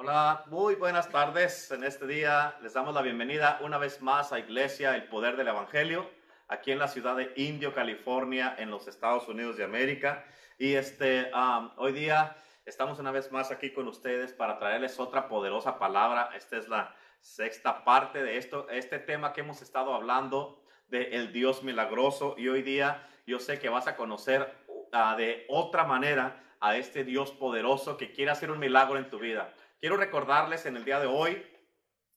Hola, muy buenas tardes. En este día les damos la bienvenida una vez más a Iglesia El Poder del Evangelio, aquí en la ciudad de Indio, California, en los Estados Unidos de América. Y este, hoy día estamos una vez más aquí con ustedes para traerles otra poderosa palabra. Esta es la sexta parte de esto, este tema que hemos estado hablando de el Dios milagroso. Y hoy día yo sé que vas a conocer uh, de otra manera a este Dios poderoso que quiere hacer un milagro en tu vida. Quiero recordarles en el día de hoy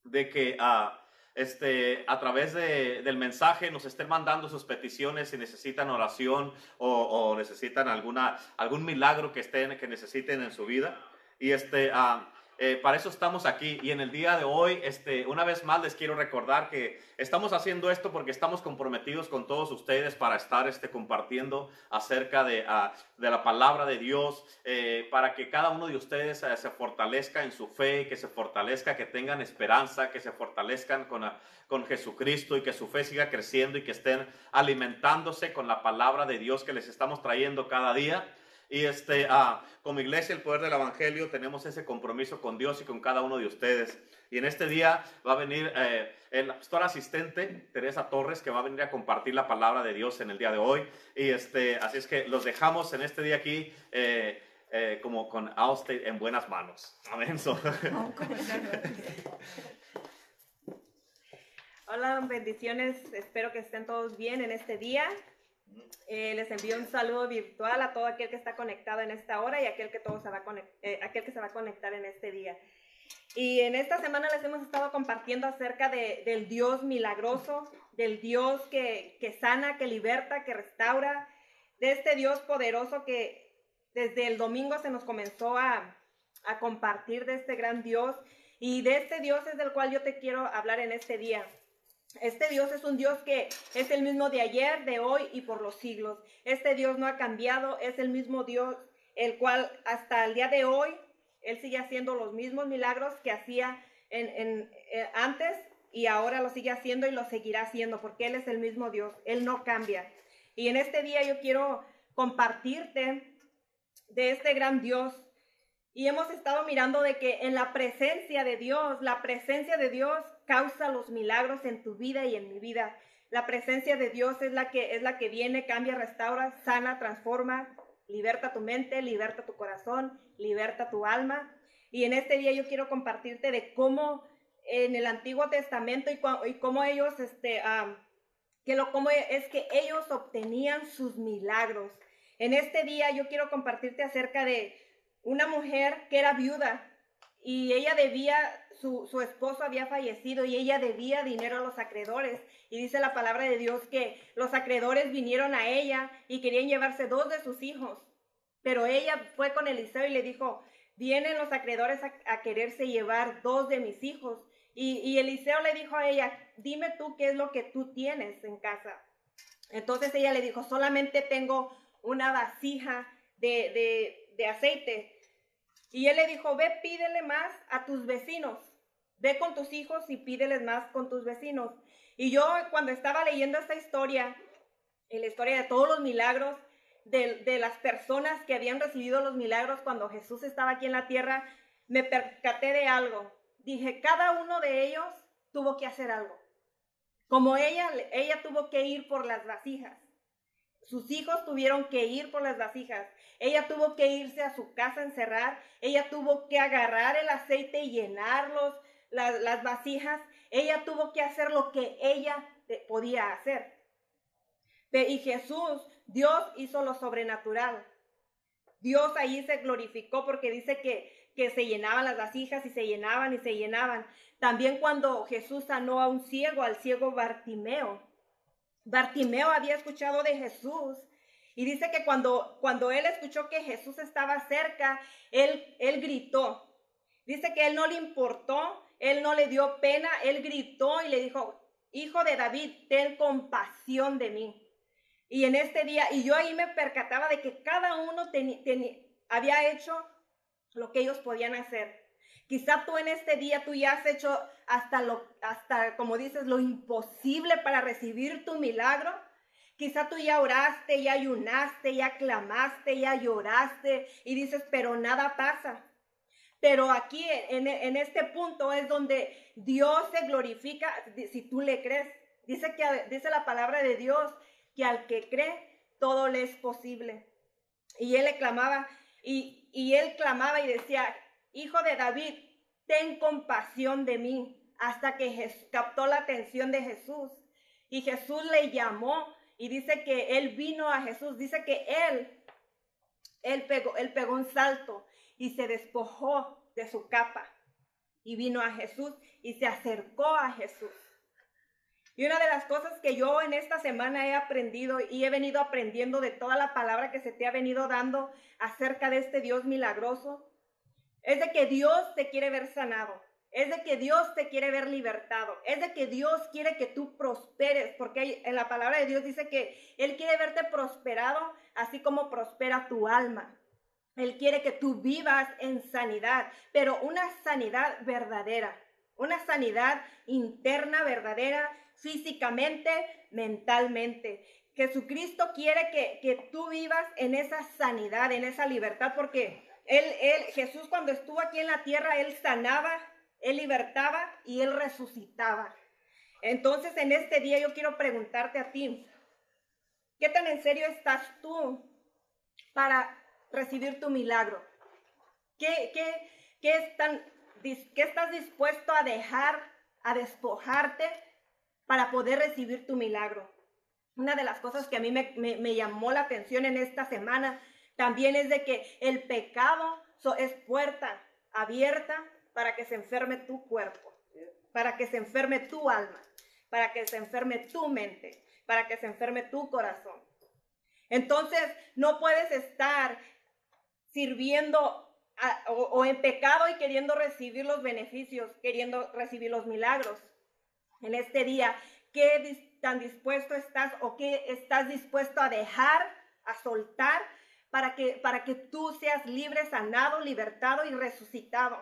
de que ah, este, a través de, del mensaje nos estén mandando sus peticiones si necesitan oración o, necesitan alguna, algún milagro que, estén, que necesiten en su vida. Y este, uh, eh, para eso estamos aquí y en el día de hoy, este, una vez más les quiero recordar que estamos haciendo esto porque estamos comprometidos con todos ustedes para estar este, compartiendo acerca de, ah, de la palabra de Dios, eh, para que cada uno de ustedes eh, se fortalezca en su fe, que se fortalezca, que tengan esperanza, que se fortalezcan con, ah, con Jesucristo y que su fe siga creciendo y que estén alimentándose con la palabra de Dios que les estamos trayendo cada día. Y este, ah, como iglesia, el poder del Evangelio, tenemos ese compromiso con Dios y con cada uno de ustedes. Y en este día va a venir eh, el pastor asistente, Teresa Torres, que va a venir a compartir la palabra de Dios en el día de hoy. Y este, así es que los dejamos en este día aquí. Eh, eh, como con Allstate en buenas manos. Amén. Hola, bendiciones. Espero que estén todos bien en este día. Eh, les envío un saludo virtual a todo aquel que está conectado en esta hora y aquel que, todo se va a eh, aquel que se va a conectar en este día. Y en esta semana les hemos estado compartiendo acerca de, del Dios milagroso, del Dios que, que sana, que liberta, que restaura, de este Dios poderoso que desde el domingo se nos comenzó a, a compartir de este gran Dios y de este Dios es del cual yo te quiero hablar en este día. Este Dios es un Dios que es el mismo de ayer, de hoy y por los siglos. Este Dios no ha cambiado, es el mismo Dios, el cual hasta el día de hoy, Él sigue haciendo los mismos milagros que hacía en, eh, antes y ahora lo sigue haciendo y lo seguirá haciendo porque Él es el mismo Dios, Él no cambia. Y en este día yo quiero compartirte de este gran Dios. Y hemos estado mirando de que en la presencia de Dios, la presencia de Dios causa los milagros en tu vida y en mi vida. La presencia de Dios es la que es la que viene, cambia, restaura, sana, transforma, liberta tu mente, liberta tu corazón, liberta tu alma. Y en este día yo quiero compartirte de cómo en el Antiguo Testamento y, cómo ellos, este, que lo, cómo es que ellos obtenían sus milagros. En este día yo quiero compartirte acerca de una mujer que era viuda y ella debía, su, su, esposo había fallecido y ella debía dinero a los acreedores. Y dice la palabra de Dios que los acreedores vinieron a ella y querían llevarse dos de sus hijos. Pero ella fue con Eliseo y le dijo, vienen los acreedores a, quererse llevar dos de mis hijos. Y, y, Eliseo le dijo a ella, dime tú qué es lo que tú tienes en casa. Entonces ella le dijo, solamente tengo una vasija de, de, de aceite y él le dijo, ve, pídele más a tus vecinos. Ve con tus hijos y pídeles más con tus vecinos. Y yo cuando estaba leyendo esta historia, la historia de todos los milagros, de, las personas que habían recibido los milagros cuando Jesús estaba aquí en la tierra, me percaté de algo. Dije, cada uno de ellos tuvo que hacer algo. Como ella, ella tuvo que ir por las vasijas. Sus hijos tuvieron que ir por las vasijas. Ella tuvo que irse a su casa a encerrar. Ella tuvo que agarrar el aceite y llenarlos, las, vasijas. Ella tuvo que hacer lo que ella podía hacer. Y Jesús, Dios hizo lo sobrenatural. Dios ahí se glorificó porque dice que, que se llenaban las vasijas y se llenaban y se llenaban. También cuando Jesús sanó a un ciego, al ciego Bartimeo. Bartimeo había escuchado de Jesús y dice que cuando, cuando él escuchó que Jesús estaba cerca, él, él gritó. Dice que él no le importó, él no le dio pena, él gritó y le dijo, hijo de David, ten compasión de mí. Y en este día, y yo ahí me percataba de que cada uno había hecho lo que ellos podían hacer. Quizá tú en este día tú ya has hecho hasta lo, hasta como dices, lo imposible para recibir tu milagro. Quizá tú ya oraste, ya ayunaste, ya clamaste, ya lloraste y dices, pero nada pasa. Pero aquí en, en, este punto es donde Dios se glorifica, si tú le crees. Dice, que, dice la palabra de Dios que al que cree, todo le es posible. Y él le clamaba, y, y él clamaba y decía, Hijo de David, ten compasión de mí. Hasta que captó la atención de Jesús. Y Jesús le llamó y dice que él vino a Jesús. Dice que él, él pegó, él pegó un salto y se despojó de su capa. Y vino a Jesús y se acercó a Jesús. Y una de las cosas que yo en esta semana he aprendido y he venido aprendiendo de toda la palabra que se te ha venido dando acerca de este Dios milagroso, es de que Dios te quiere ver sanado, es de que Dios te quiere ver libertado, es de que Dios quiere que tú prosperes, porque en la palabra de Dios dice que Él quiere verte prosperado, así como prospera tu alma. Él quiere que tú vivas en sanidad, pero una sanidad verdadera, una sanidad interna verdadera, físicamente, mentalmente. Jesucristo quiere que, que tú vivas en esa sanidad, en esa libertad, porque él, Jesús cuando estuvo aquí en la tierra, Él sanaba, Él libertaba y Él resucitaba. Entonces en este día yo quiero preguntarte a ti, ¿qué tan en serio estás tú para recibir tu milagro? ¿Qué, qué, qué, estás dispuesto a dejar, a despojarte para poder recibir tu milagro? Una de las cosas que a mí me llamó la atención en esta semana también es de que el pecado es puerta abierta para que se enferme tu cuerpo, para que se enferme tu alma, para que se enferme tu mente, para que se enferme tu corazón. Entonces, no puedes estar sirviendo o, en pecado y queriendo recibir los beneficios, queriendo recibir los milagros. En este día, ¿qué tan dispuesto estás o qué estás dispuesto a dejar, a soltar para que, para que tú seas libre, sanado, libertado y resucitado.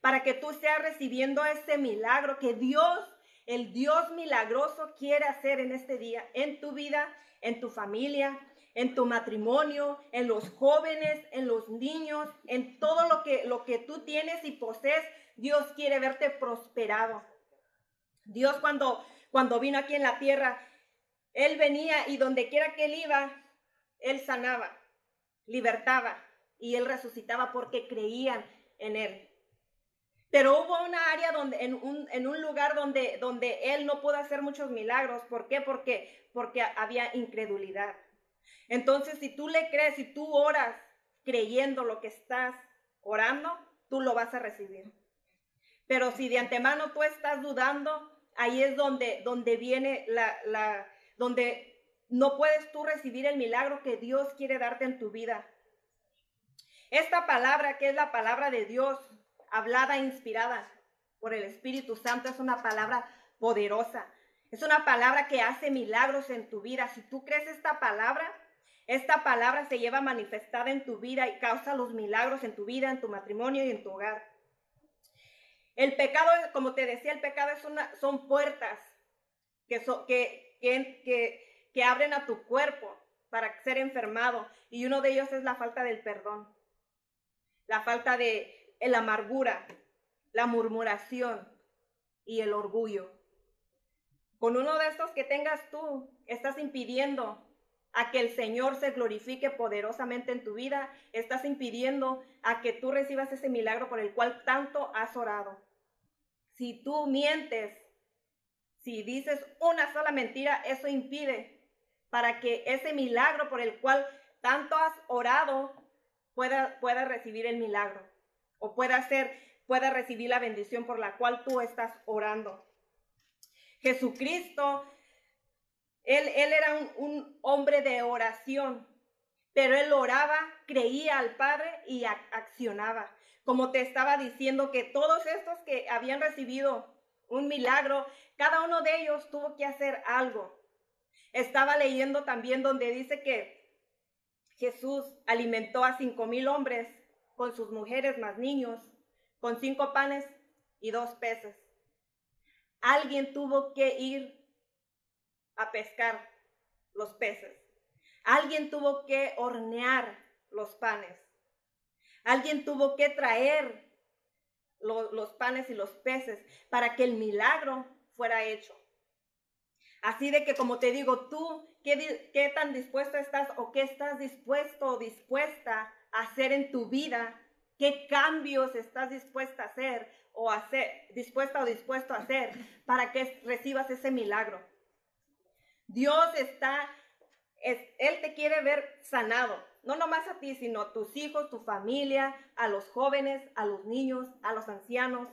Para que tú seas recibiendo ese milagro que Dios, el Dios milagroso, quiere hacer en este día, en tu vida, en tu familia, en tu matrimonio, en los jóvenes, en los niños, en todo lo que, lo que tú tienes y posees. Dios quiere verte prosperado. Dios cuando, cuando vino aquí en la tierra, Él venía y donde quiera que Él iba, Él sanaba libertaba y él resucitaba porque creían en él. Pero hubo una área donde, en un, lugar donde, donde él no pudo hacer muchos milagros. ¿Por qué? Porque, porque había incredulidad. Entonces, si tú le crees, si tú oras creyendo lo que estás orando, tú lo vas a recibir. Pero si de antemano tú estás dudando, ahí es donde, donde viene la, la, donde no puedes tú recibir el milagro que Dios quiere darte en tu vida. Esta palabra, que es la palabra de Dios, hablada e inspirada por el Espíritu Santo, es una palabra poderosa. Es una palabra que hace milagros en tu vida. Si tú crees esta palabra, esta palabra se lleva manifestada en tu vida y causa los milagros en tu vida, en tu matrimonio y en tu hogar. El pecado, como te decía, el pecado es una, son puertas que, que, que, que abren a tu cuerpo para ser enfermado. Y uno de ellos es la falta del perdón, la falta de la amargura, la murmuración y el orgullo. Con uno de estos que tengas tú, estás impidiendo a que el Señor se glorifique poderosamente en tu vida, estás impidiendo a que tú recibas ese milagro por el cual tanto has orado. Si tú mientes, si dices una sola mentira, eso impide para que ese milagro por el cual tanto has orado pueda, pueda recibir el milagro o pueda ser, pueda recibir la bendición por la cual tú estás orando. Jesucristo, él, él era un, un hombre de oración, pero él oraba, creía al Padre y accionaba. Como te estaba diciendo que todos estos que habían recibido un milagro, cada uno de ellos tuvo que hacer algo. Estaba leyendo también donde dice que Jesús alimentó a cinco mil hombres con sus mujeres más niños, con cinco panes y dos peces. Alguien tuvo que ir a pescar los peces. Alguien tuvo que hornear los panes. Alguien tuvo que traer los panes y los peces para que el milagro fuera hecho. Así de que, como te digo, tú, ¿qué, ¿qué, tan dispuesto estás o qué estás dispuesto o dispuesta a hacer en tu vida? ¿Qué cambios estás dispuesta a hacer o hacer, dispuesta o dispuesto a hacer para que recibas ese milagro? Dios está, Él te quiere ver sanado, no nomás a ti, sino a tus hijos, tu familia, a los jóvenes, a los niños, a los ancianos,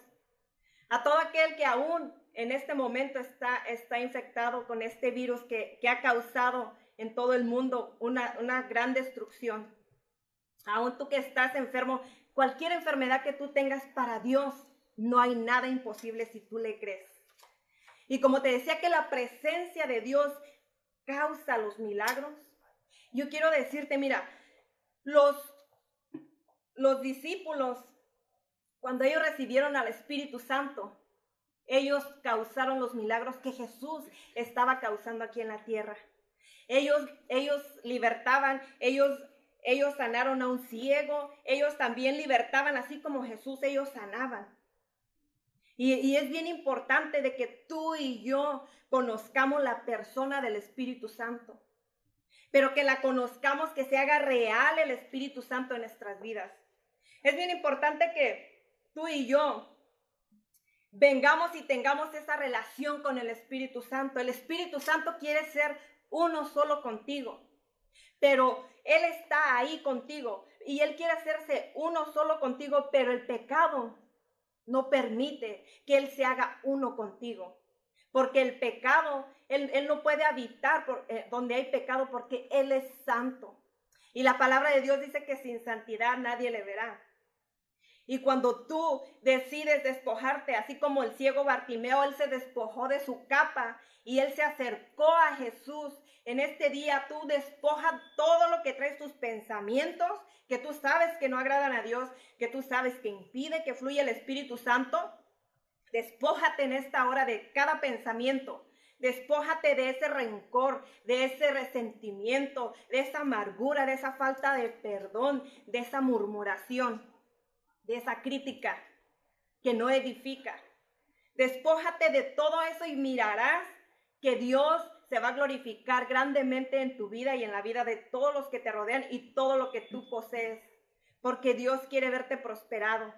a todo aquel que aún en este momento está, está infectado con este virus que, ha causado en todo el mundo una, una gran destrucción. Aún tú que estás enfermo, cualquier enfermedad que tú tengas para Dios, no hay nada imposible si tú le crees. Y como te decía que la presencia de Dios causa los milagros, yo quiero decirte, mira, los, los discípulos, cuando ellos recibieron al Espíritu Santo, ellos causaron los milagros que Jesús estaba causando aquí en la tierra. Ellos, ellos libertaban, ellos, ellos sanaron a un ciego, ellos también libertaban, así como Jesús, ellos sanaban. Y, y, es bien importante de que tú y yo conozcamos la persona del Espíritu Santo, pero que la conozcamos, que se haga real el Espíritu Santo en nuestras vidas. Es bien importante que tú y yo vengamos y tengamos esa relación con el Espíritu Santo. El Espíritu Santo quiere ser uno solo contigo, pero Él está ahí contigo y Él quiere hacerse uno solo contigo, pero el pecado no permite que Él se haga uno contigo. Porque el pecado, Él, no puede habitar eh, donde hay pecado porque Él es santo. Y la palabra de Dios dice que sin santidad nadie le verá. Y cuando tú decides despojarte, así como el ciego Bartimeo, él se despojó de su capa y él se acercó a Jesús. En este día tú despoja todo lo que traes tus pensamientos, que tú sabes que no agradan a Dios, que tú sabes que impide que fluya el Espíritu Santo. Despójate en esta hora de cada pensamiento. Despójate de ese rencor, de ese resentimiento, de esa amargura, de esa falta de perdón, de esa murmuración de esa crítica que no edifica. Despójate de todo eso y mirarás que Dios se va a glorificar grandemente en tu vida y en la vida de todos los que te rodean y todo lo que tú posees, porque Dios quiere verte prosperado.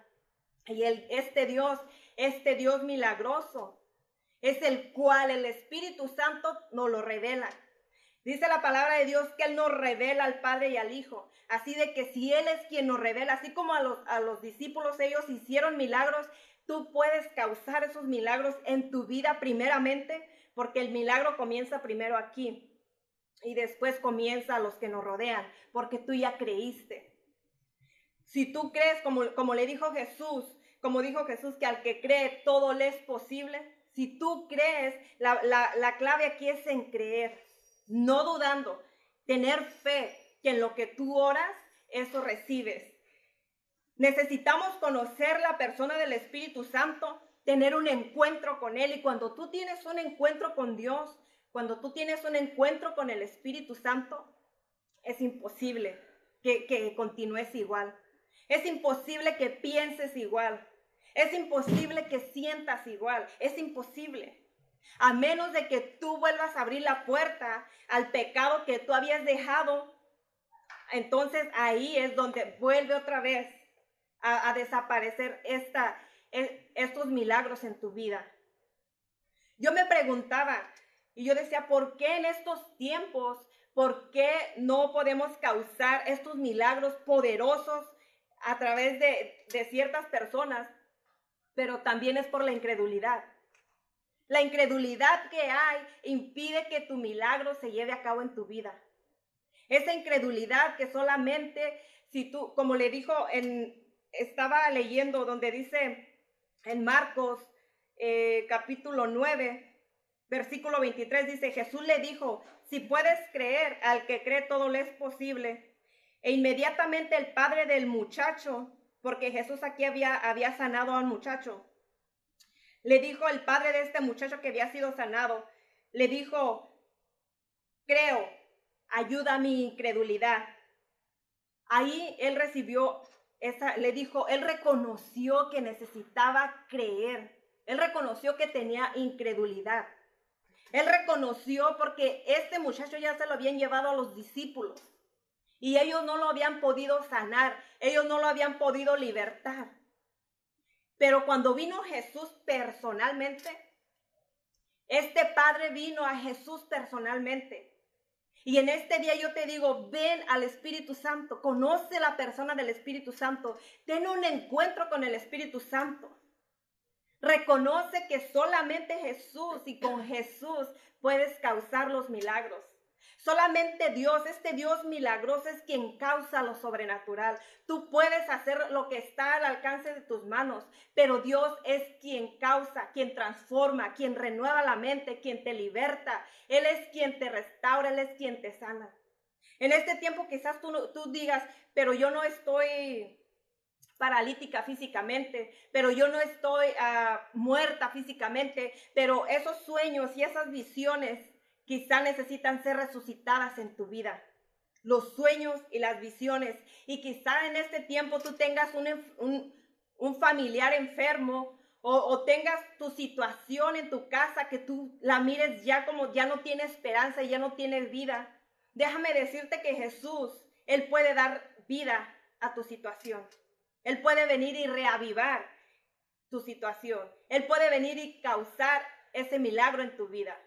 Y este Dios, este Dios milagroso, es el cual el Espíritu Santo nos lo revela. Dice la palabra de Dios que Él nos revela al Padre y al Hijo. Así de que si Él es quien nos revela, así como a los, a los discípulos ellos hicieron milagros, tú puedes causar esos milagros en tu vida primeramente, porque el milagro comienza primero aquí y después comienza a los que nos rodean, porque tú ya creíste. Si tú crees, como, como le dijo Jesús, como dijo Jesús, que al que cree todo le es posible, si tú crees, la, la clave aquí es en creer no dudando, tener fe que en lo que tú oras, eso recibes. Necesitamos conocer la persona del Espíritu Santo, tener un encuentro con Él y cuando tú tienes un encuentro con Dios, cuando tú tienes un encuentro con el Espíritu Santo, es imposible que, que continúes igual. Es imposible que pienses igual. Es imposible que sientas igual. Es imposible. A menos de que tú vuelvas a abrir la puerta al pecado que tú habías dejado, entonces ahí es donde vuelve otra vez a, desaparecer esta, e, estos milagros en tu vida. Yo me preguntaba y yo decía, ¿por qué en estos tiempos, por qué no podemos causar estos milagros poderosos a través de, de ciertas personas? Pero también es por la incredulidad. La incredulidad que hay impide que tu milagro se lleve a cabo en tu vida. Esa incredulidad que solamente si tú, como le dijo en, estaba leyendo donde dice en Marcos eh, capítulo 9, versículo 23, dice, Jesús le dijo, si puedes creer, al que cree todo le es posible. E inmediatamente el padre del muchacho, porque Jesús aquí había, había sanado al muchacho, le dijo el padre de este muchacho que había sido sanado, le dijo, creo, ayuda a mi incredulidad. Ahí él recibió esa, le dijo, él reconoció que necesitaba creer. Él reconoció que tenía incredulidad. Él reconoció porque este muchacho ya se lo habían llevado a los discípulos y ellos no lo habían podido sanar, ellos no lo habían podido libertar. Pero cuando vino Jesús personalmente, este padre vino a Jesús personalmente. Y en este día yo te digo, ven al Espíritu Santo, conoce la persona del Espíritu Santo, ten un encuentro con el Espíritu Santo. Reconoce que solamente Jesús y con Jesús puedes causar los milagros. Solamente Dios, este Dios milagroso es quien causa lo sobrenatural. Tú puedes hacer lo que está al alcance de tus manos, pero Dios es quien causa, quien transforma, quien renueva la mente, quien te liberta. Él es quien te restaura, Él es quien te sana. En este tiempo quizás tú, tú digas, pero yo no estoy paralítica físicamente, pero yo no estoy ah, muerta físicamente, pero esos sueños y esas visiones quizá necesitan ser resucitadas en tu vida. Los sueños y las visiones. Y quizá en este tiempo tú tengas un, un, familiar enfermo o, o, tengas tu situación en tu casa que tú la mires ya como ya no tiene esperanza y ya no tiene vida. Déjame decirte que Jesús, Él puede dar vida a tu situación. Él puede venir y reavivar tu situación. Él puede venir y causar ese milagro en tu vida.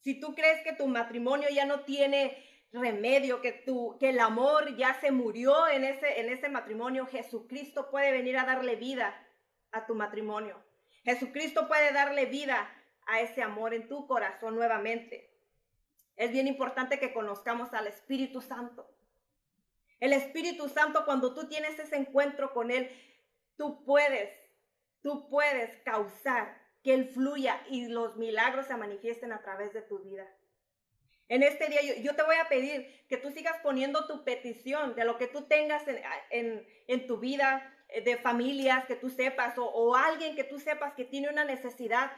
Si tú crees que tu matrimonio ya no tiene remedio, que, tu, que el amor ya se murió en ese, en ese matrimonio, Jesucristo puede venir a darle vida a tu matrimonio. Jesucristo puede darle vida a ese amor en tu corazón nuevamente. Es bien importante que conozcamos al Espíritu Santo. El Espíritu Santo, cuando tú tienes ese encuentro con Él, tú puedes, tú puedes causar que Él fluya y los milagros se manifiesten a través de tu vida. En este día yo, te voy a pedir que tú sigas poniendo tu petición de lo que tú tengas en, tu vida, eh, de familias que tú sepas o, o, alguien que tú sepas que tiene una necesidad.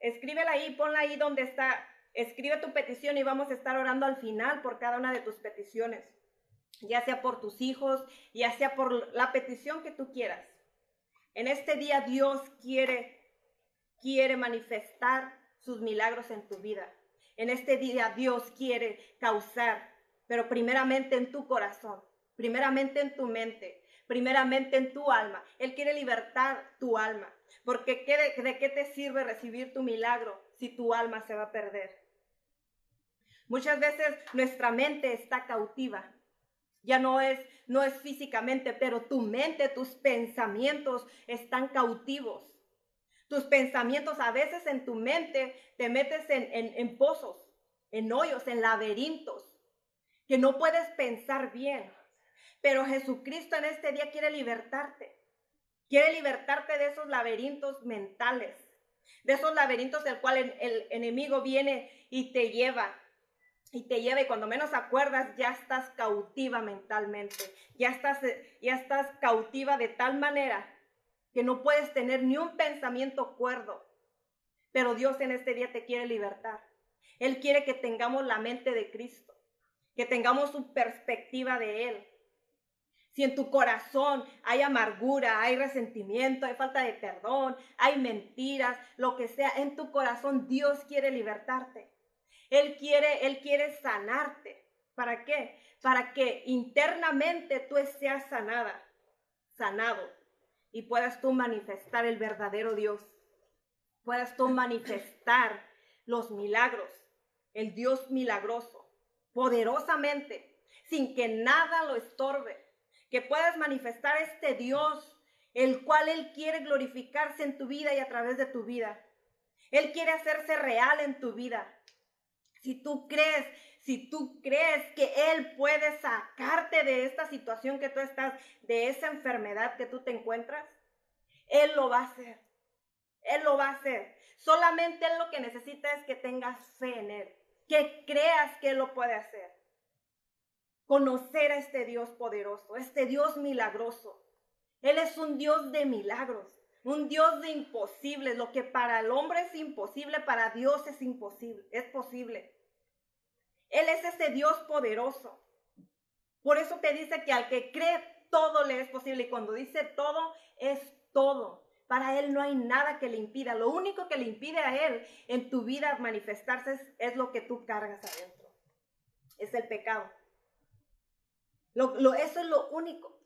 Escríbela ahí, ponla ahí donde está. Escribe tu petición y vamos a estar orando al final por cada una de tus peticiones, ya sea por tus hijos, ya sea por la petición que tú quieras. En este día Dios quiere quiere manifestar sus milagros en tu vida. En este día Dios quiere causar, pero primeramente en tu corazón, primeramente en tu mente, primeramente en tu alma. Él quiere libertar tu alma, porque de, ¿de qué te sirve recibir tu milagro si tu alma se va a perder? Muchas veces nuestra mente está cautiva. Ya no es no es físicamente, pero tu mente, tus pensamientos están cautivos. Tus pensamientos a veces en tu mente te metes en, pozos, en hoyos, en laberintos, que no puedes pensar bien. Pero Jesucristo en este día quiere libertarte. Quiere libertarte de esos laberintos mentales, de esos laberintos del cual el, el, enemigo viene y te lleva, y te lleva y cuando menos acuerdas ya estás cautiva mentalmente, ya estás, ya estás cautiva de tal manera que no puedes tener ni un pensamiento cuerdo. Pero Dios en este día te quiere libertar. Él quiere que tengamos la mente de Cristo, que tengamos su perspectiva de Él. Si en tu corazón hay amargura, hay resentimiento, hay falta de perdón, hay mentiras, lo que sea, en tu corazón Dios quiere libertarte. Él quiere, Él quiere sanarte. ¿Para qué? Para que internamente tú seas sanada, sanado y puedas tú manifestar el verdadero Dios. Puedas tú manifestar los milagros, el Dios milagroso, poderosamente, sin que nada lo estorbe. Que puedas manifestar este Dios, el cual Él quiere glorificarse en tu vida y a través de tu vida. Él quiere hacerse real en tu vida. Si tú crees si tú crees que Él puede sacarte de esta situación que tú estás, de esa enfermedad que tú te encuentras, Él lo va a hacer. Él lo va a hacer. Solamente Él lo que necesita es que tengas fe en Él, que creas que Él lo puede hacer. Conocer a este Dios poderoso, este Dios milagroso. Él es un Dios de milagros, un Dios de imposibles. Lo que para el hombre es imposible, para Dios es imposible, es posible. Él es ese Dios poderoso. Por eso te dice que al que cree todo le es posible. Y cuando dice todo, es todo. Para Él no hay nada que le impida. Lo único que le impide a Él en tu vida manifestarse es, lo que tú cargas adentro. Es el pecado. Lo, eso es lo único.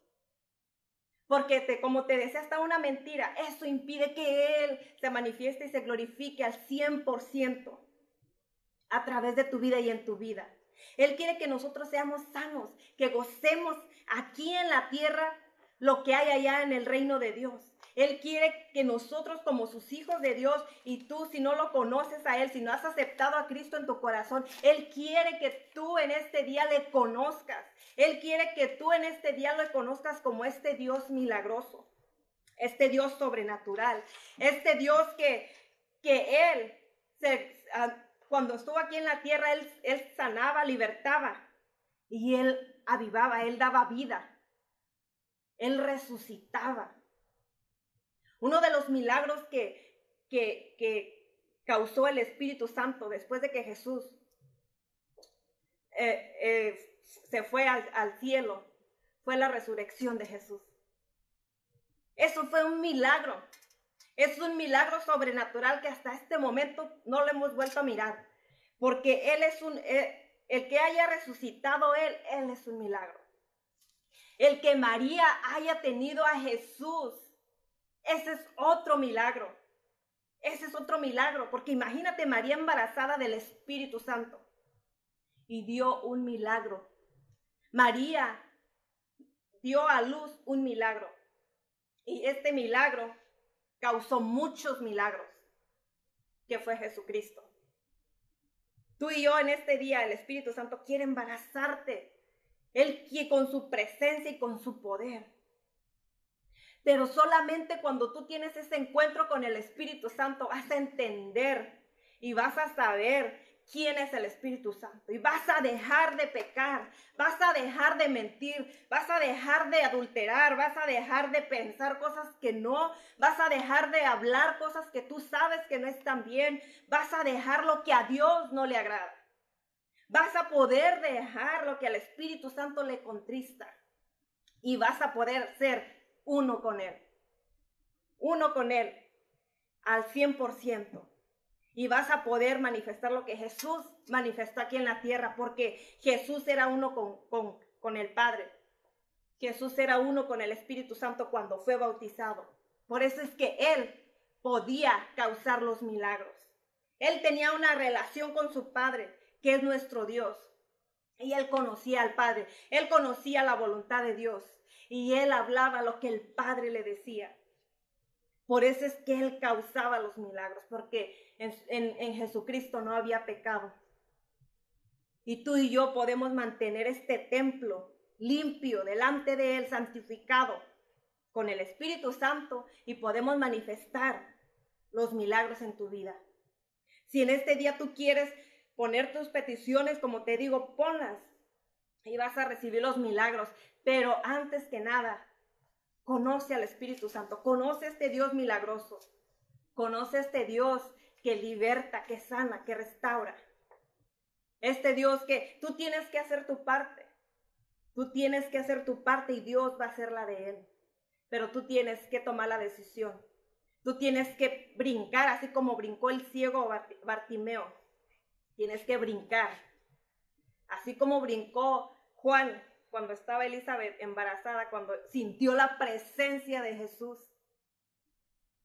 Porque te, como te decía hasta una mentira, eso impide que Él se manifieste y se glorifique al 100% a través de tu vida y en tu vida. Él quiere que nosotros seamos sanos, que gocemos aquí en la tierra lo que hay allá en el reino de Dios. Él quiere que nosotros como sus hijos de Dios y tú si no lo conoces a Él, si no has aceptado a Cristo en tu corazón, Él quiere que tú en este día le conozcas. Él quiere que tú en este día le conozcas como este Dios milagroso, este Dios sobrenatural, este Dios que, que Él, se, ah, cuando estuvo aquí en la tierra, Él, sanaba, libertaba y Él avivaba, Él daba vida, Él resucitaba. Uno de los milagros que, que, causó el Espíritu Santo después de que Jesús eh, eh, se fue al, al cielo fue la resurrección de Jesús. Eso fue un milagro. Es un milagro sobrenatural que hasta este momento no lo hemos vuelto a mirar. Porque Él es un, eh, el que haya resucitado Él, Él es un milagro. El que María haya tenido a Jesús ese es otro milagro. Ese es otro milagro, porque imagínate María embarazada del Espíritu Santo y dio un milagro. María dio a luz un milagro. Y este milagro causó muchos milagros, que fue Jesucristo. Tú y yo en este día, el Espíritu Santo quiere embarazarte. Él con su presencia y con su poder. Pero solamente cuando tú tienes ese encuentro con el Espíritu Santo vas a entender y vas a saber quién es el Espíritu Santo. Y vas a dejar de pecar, vas a dejar de mentir, vas a dejar de adulterar, vas a dejar de pensar cosas que no, vas a dejar de hablar cosas que tú sabes que no están bien, vas a dejar lo que a Dios no le agrada. Vas a poder dejar lo que al Espíritu Santo le contrista. Y vas a poder ser uno con Él. Uno con Él al 100%. Y vas a poder manifestar lo que Jesús manifestó aquí en la tierra, porque Jesús era uno con, con, con el Padre. Jesús era uno con el Espíritu Santo cuando fue bautizado. Por eso es que Él podía causar los milagros. Él tenía una relación con su Padre, que es nuestro Dios. Y Él conocía al Padre. Él conocía la voluntad de Dios y él hablaba lo que el Padre le decía. Por eso es que él causaba los milagros, porque en, Jesucristo no había pecado. Y tú y yo podemos mantener este templo limpio delante de Él, santificado con el Espíritu Santo y podemos manifestar los milagros en tu vida. Si en este día tú quieres poner tus peticiones, como te digo, ponlas y vas a recibir los milagros. Pero antes que nada, conoce al Espíritu Santo, conoce este Dios milagroso, conoce este Dios que liberta, que sana, que restaura. Este Dios que tú tienes que hacer tu parte. Tú tienes que hacer tu parte y Dios va a hacer la de Él. Pero tú tienes que tomar la decisión. Tú tienes que brincar, así como brincó el ciego Bartimeo. Tienes que brincar. Así como brincó Juan cuando estaba Elizabeth embarazada, cuando sintió la presencia de Jesús.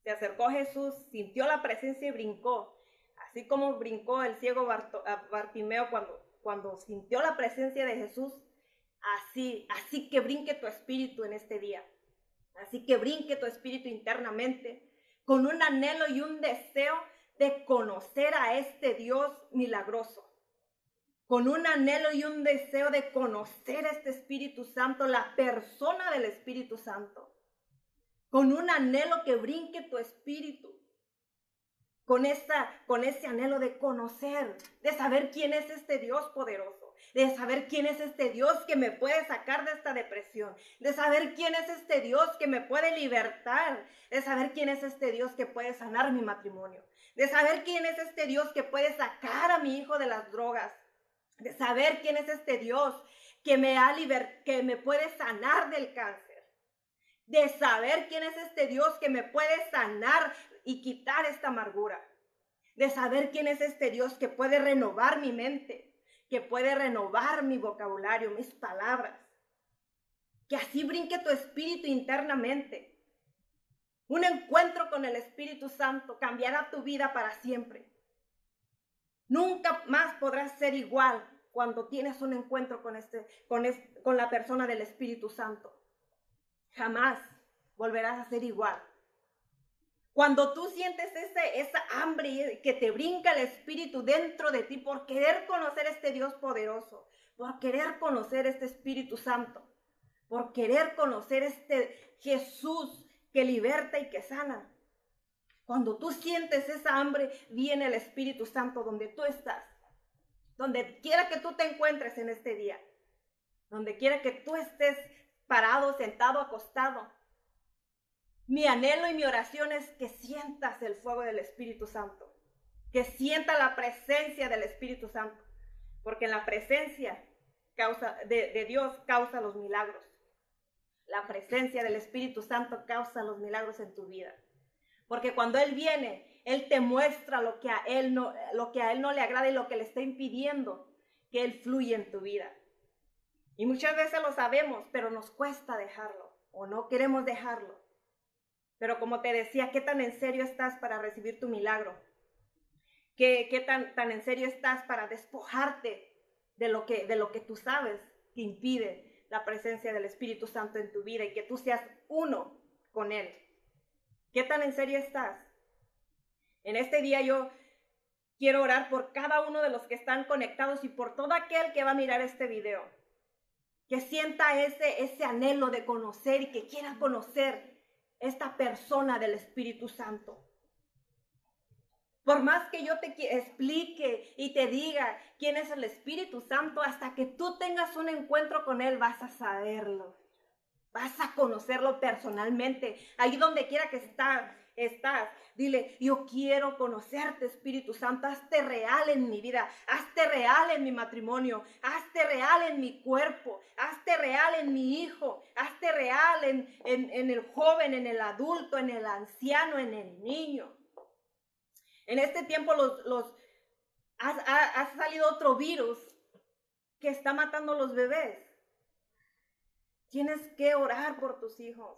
Se acercó a Jesús, sintió la presencia y brincó. Así como brincó el ciego Bartimeo cuando, cuando sintió la presencia de Jesús, así, así que brinque tu espíritu en este día. Así que brinque tu espíritu internamente con un anhelo y un deseo de conocer a este Dios milagroso con un anhelo y un deseo de conocer este Espíritu Santo, la persona del Espíritu Santo, con un anhelo que brinque tu espíritu, con, esta, con ese anhelo de conocer, de saber quién es este Dios poderoso, de saber quién es este Dios que me puede sacar de esta depresión, de saber quién es este Dios que me puede libertar, de saber quién es este Dios que puede sanar mi matrimonio, de saber quién es este Dios que puede sacar a mi hijo de las drogas, de saber quién es este Dios que me, ha liber que me puede sanar del cáncer, de saber quién es este Dios que me puede sanar y quitar esta amargura, de saber quién es este Dios que puede renovar mi mente, que puede renovar mi vocabulario, mis palabras, que así brinque tu espíritu internamente. Un encuentro con el Espíritu Santo cambiará tu vida para siempre. Nunca más podrás ser igual cuando tienes un encuentro con, este, con, con la persona del Espíritu Santo. Jamás volverás a ser igual. Cuando tú sientes ese, esa hambre que te brinca el Espíritu dentro de ti por querer conocer este Dios poderoso, por querer conocer este Espíritu Santo, por querer conocer este Jesús que liberta y que sana. Cuando tú sientes esa hambre, viene el Espíritu Santo donde tú estás, donde quiera que tú te encuentres en este día, donde quiera que tú estés parado, sentado, acostado. Mi anhelo y mi oración es que sientas el fuego del Espíritu Santo, que sienta la presencia del Espíritu Santo, porque en la presencia causa, de, de Dios causa los milagros. La presencia del Espíritu Santo causa los milagros en tu vida. Porque cuando Él viene, Él te muestra lo que a Él no, lo que a Él no le agrada y lo que le está impidiendo que Él fluya en tu vida. Y muchas veces lo sabemos, pero nos cuesta dejarlo o no queremos dejarlo. Pero como te decía, ¿qué tan en serio estás para recibir tu milagro? ¿Qué, qué tan, tan en serio estás para despojarte de lo, que, de lo que tú sabes que impide la presencia del Espíritu Santo en tu vida y que tú seas uno con Él. ¿Qué tan en serio estás? En este día yo quiero orar por cada uno de los que están conectados y por todo aquel que va a mirar este video. Que sienta ese, ese anhelo de conocer y que quiera conocer esta persona del Espíritu Santo. Por más que yo te explique y te diga quién es el Espíritu Santo, hasta que tú tengas un encuentro con Él vas a saberlo. Vas a conocerlo personalmente. Ahí donde quiera que está, estás, dile, yo quiero conocerte, Espíritu Santo. Hazte real en mi vida. Hazte real en mi matrimonio. Hazte real en mi cuerpo. Hazte real en mi hijo. Hazte real en, en el joven, en el adulto, en el anciano, en el niño. En este tiempo los, los, ha, salido otro virus que está matando a los bebés. Tienes que orar por tus hijos.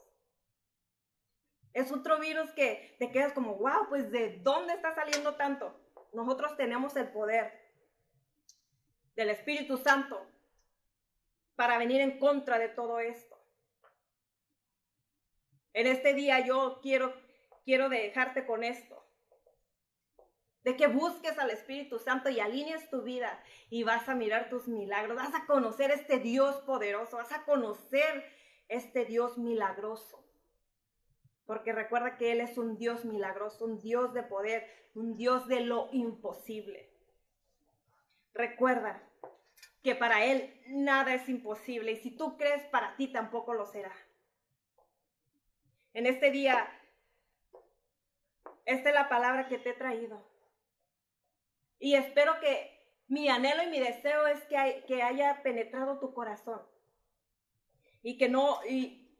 Es otro virus que te quedas como, wow, pues ¿de dónde está saliendo tanto? Nosotros tenemos el poder del Espíritu Santo para venir en contra de todo esto. En este día yo quiero, quiero dejarte con esto de que busques al Espíritu Santo y alinees tu vida y vas a mirar tus milagros, vas a conocer este Dios poderoso, vas a conocer este Dios milagroso. Porque recuerda que Él es un Dios milagroso, un Dios de poder, un Dios de lo imposible. Recuerda que para Él nada es imposible y si tú crees, para ti tampoco lo será. En este día, esta es la palabra que te he traído. Y espero que mi anhelo y mi deseo es que, haya penetrado tu corazón. Y que no, y,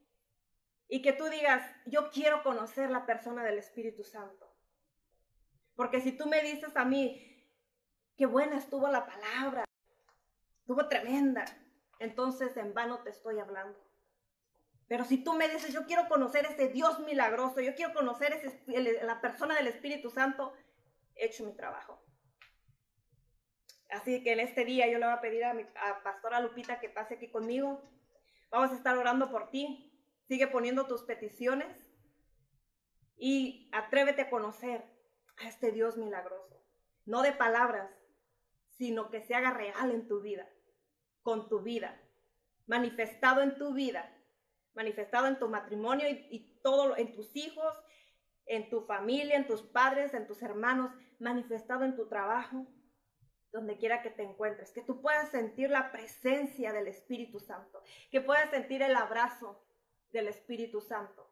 y que tú digas, yo quiero conocer la persona del Espíritu Santo. Porque si tú me dices a mí, qué buena estuvo la palabra, estuvo tremenda, entonces en vano te estoy hablando. Pero si tú me dices, yo quiero conocer ese Dios milagroso, yo quiero conocer ese, la persona del Espíritu Santo, he hecho mi trabajo. Así que en este día yo le voy a pedir a mi pastora Lupita que pase aquí conmigo. Vamos a estar orando por ti. Sigue poniendo tus peticiones y atrévete a conocer a este Dios milagroso. No de palabras, sino que se haga real en tu vida, con tu vida, manifestado en tu vida, manifestado en tu matrimonio y, y todo en tus hijos, en tu familia, en tus padres, en tus hermanos, manifestado en tu trabajo, donde quiera que te encuentres, que tú puedas sentir la presencia del Espíritu Santo, que puedas sentir el abrazo del Espíritu Santo,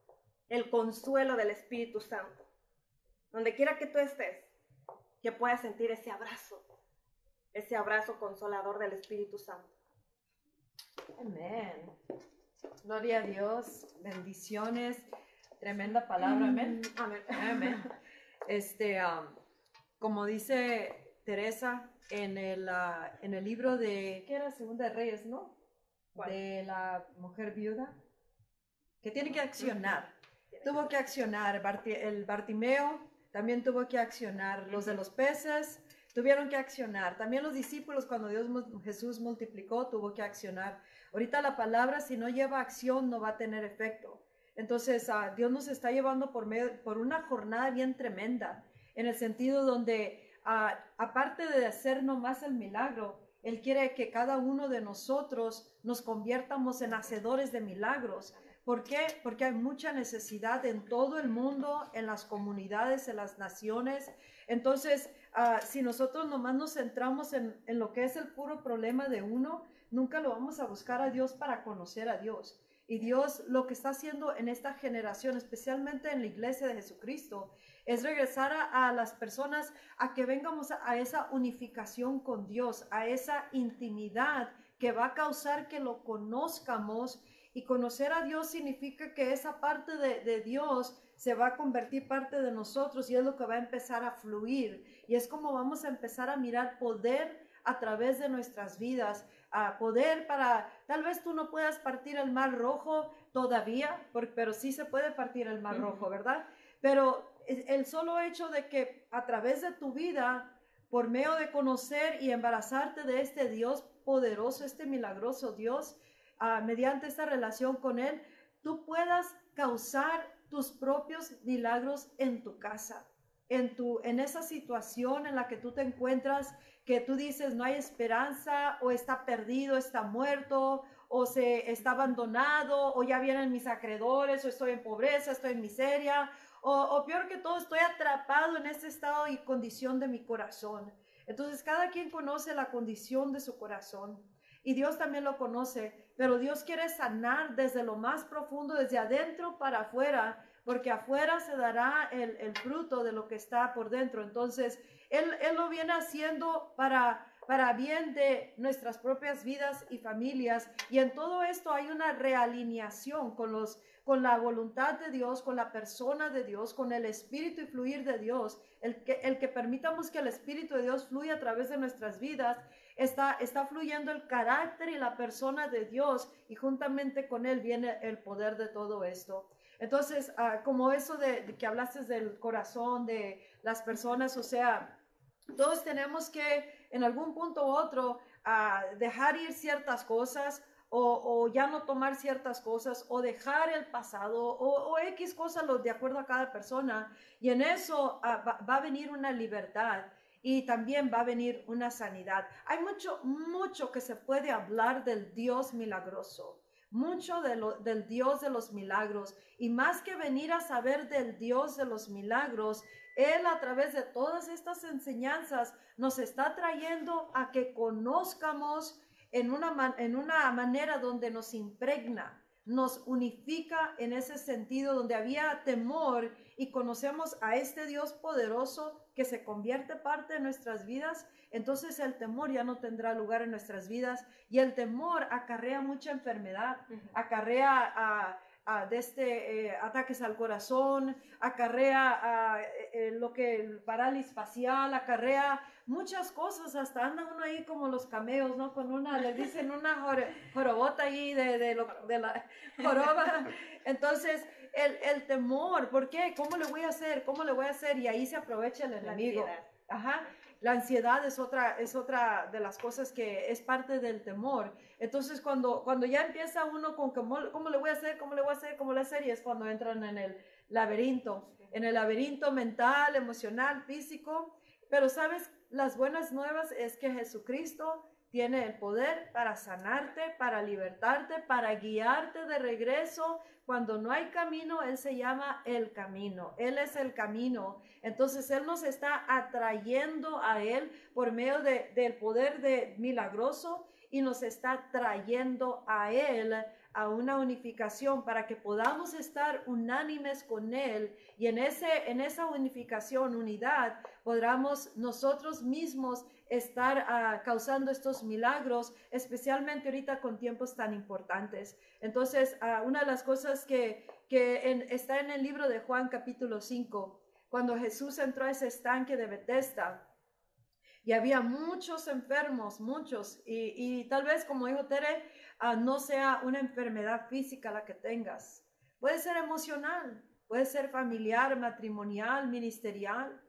el consuelo del Espíritu Santo. Donde quiera que tú estés, que puedas sentir ese abrazo, ese abrazo consolador del Espíritu Santo. Amén. Gloria a Dios, bendiciones, tremenda palabra, amén. Mm, amén. Amén. Este, um, como dice Teresa en el, ah, en el libro de, ¿qué era? Segunda de Reyes, ¿no? ¿Cuál? De la mujer viuda, que tiene que accionar. Tuvo que accionar, Barti- el Bartimeo también tuvo que accionar, los de los peces tuvieron que accionar, también los discípulos cuando Dios, Jesús multiplicó, tuvo que accionar. Ahorita la palabra si no lleva acción no va a tener efecto. Entonces ah, Dios nos está llevando por, medio, por una jornada bien tremenda, en el sentido donde aparte de hacer nomás el milagro, Él quiere que cada uno de nosotros nos conviertamos en hacedores de milagros. ¿Por qué? Porque hay mucha necesidad en todo el mundo, en las comunidades, en las naciones. Entonces, ah, si nosotros nomás nos centramos en, en lo que es el puro problema de uno, nunca lo vamos a buscar a Dios para conocer a Dios. Y Dios lo que está haciendo en esta generación, especialmente en la iglesia de Jesucristo, es regresar a, a las personas a que vengamos a, a esa unificación con Dios, a esa intimidad que va a causar que lo conozcamos. Y conocer a Dios significa que esa parte de, de Dios se va a convertir parte de nosotros y es lo que va a empezar a fluir. Y es como vamos a empezar a mirar poder a través de nuestras vidas, a poder para, tal vez tú no puedas partir el mar rojo todavía, por- pero sí se puede partir el mar rojo, ¿verdad? Pero el solo hecho de que a través de tu vida, por medio de conocer y embarazarte de este Dios poderoso, este milagroso Dios, ah, mediante esta relación con Él, tú puedas causar tus propios milagros en tu casa, en, tu, en esa situación en la que tú te encuentras, que tú dices no hay esperanza o está perdido, está muerto o se está abandonado o ya vienen mis acreedores o estoy en pobreza, estoy en miseria o, peor que todo estoy atrapado en este estado y condición de mi corazón. Entonces cada quien conoce la condición de su corazón y Dios también lo conoce, pero Dios quiere sanar desde lo más profundo, desde adentro para afuera, porque afuera se dará el, el fruto de lo que está por dentro. Entonces, Él, él lo viene haciendo para, para bien de nuestras propias vidas y familias, y en todo esto hay una realineación con los con la voluntad de Dios, con la persona de Dios, con el espíritu y fluir de Dios, el que, el que permitamos que el espíritu de Dios fluya a través de nuestras vidas, está, está fluyendo el carácter y la persona de Dios y juntamente con él viene el poder de todo esto. Entonces, ah, como eso de, de que hablaste del corazón de las personas, o sea, todos tenemos que en algún punto u otro ah, dejar ir ciertas cosas o, ya no tomar ciertas cosas o dejar el pasado o, o X cosas lo- de acuerdo a cada persona y en eso ah, va, a venir una libertad y también va a venir una sanidad. Hay mucho, mucho que se puede hablar del Dios milagroso, mucho del Dios de los milagros y más que venir a saber del Dios de los milagros, Él a través de todas estas enseñanzas nos está trayendo a que conozcamos en una, man- en una manera donde nos impregna, nos unifica en ese sentido donde había temor y conocemos a este Dios poderoso que se convierte parte de nuestras vidas, entonces el temor ya no tendrá lugar en nuestras vidas y el temor acarrea mucha enfermedad, acarrea a, a de este, eh, ataques al corazón, acarrea a, eh, eh, lo que el parálisis facial, acarrea muchas cosas, hasta anda uno ahí como los cameos, ¿no? Con una, le dicen una jor- jorobota ahí de, de, lo- de la joroba. Entonces, el, el temor, ¿por qué? ¿Cómo le voy a hacer? ¿Cómo le voy a hacer? Y ahí se aprovecha el enemigo. Ajá. La ansiedad es otra, es otra de las cosas que es parte del temor. Entonces, cuando, cuando ya empieza uno con cómo, cómo le voy a hacer, cómo le voy a hacer, cómo le voy a hacer, y es cuando entran en el laberinto, en el laberinto mental, emocional, físico. Pero, ¿sabes? Las buenas nuevas es que Jesucristo tiene el poder para sanarte, para libertarte, para guiarte de regreso. Cuando no hay camino, Él se llama el camino. Él es el camino. Entonces Él nos está atrayendo a Él por medio de- del poder de milagroso y nos está trayendo a Él a una unificación para que podamos estar unánimes con Él y en, ese, en esa unificación, unidad, podamos nosotros mismos estar ah, causando estos milagros, especialmente ahorita con tiempos tan importantes. Entonces, ah, una de las cosas que, que está en el libro de Juan capítulo 5, cuando Jesús entró a ese estanque de Bethesda, y había muchos enfermos, muchos, y, y tal vez como dijo Tere, uh, no sea una enfermedad física la que tengas, puede ser emocional, puede ser familiar, matrimonial, ministerial,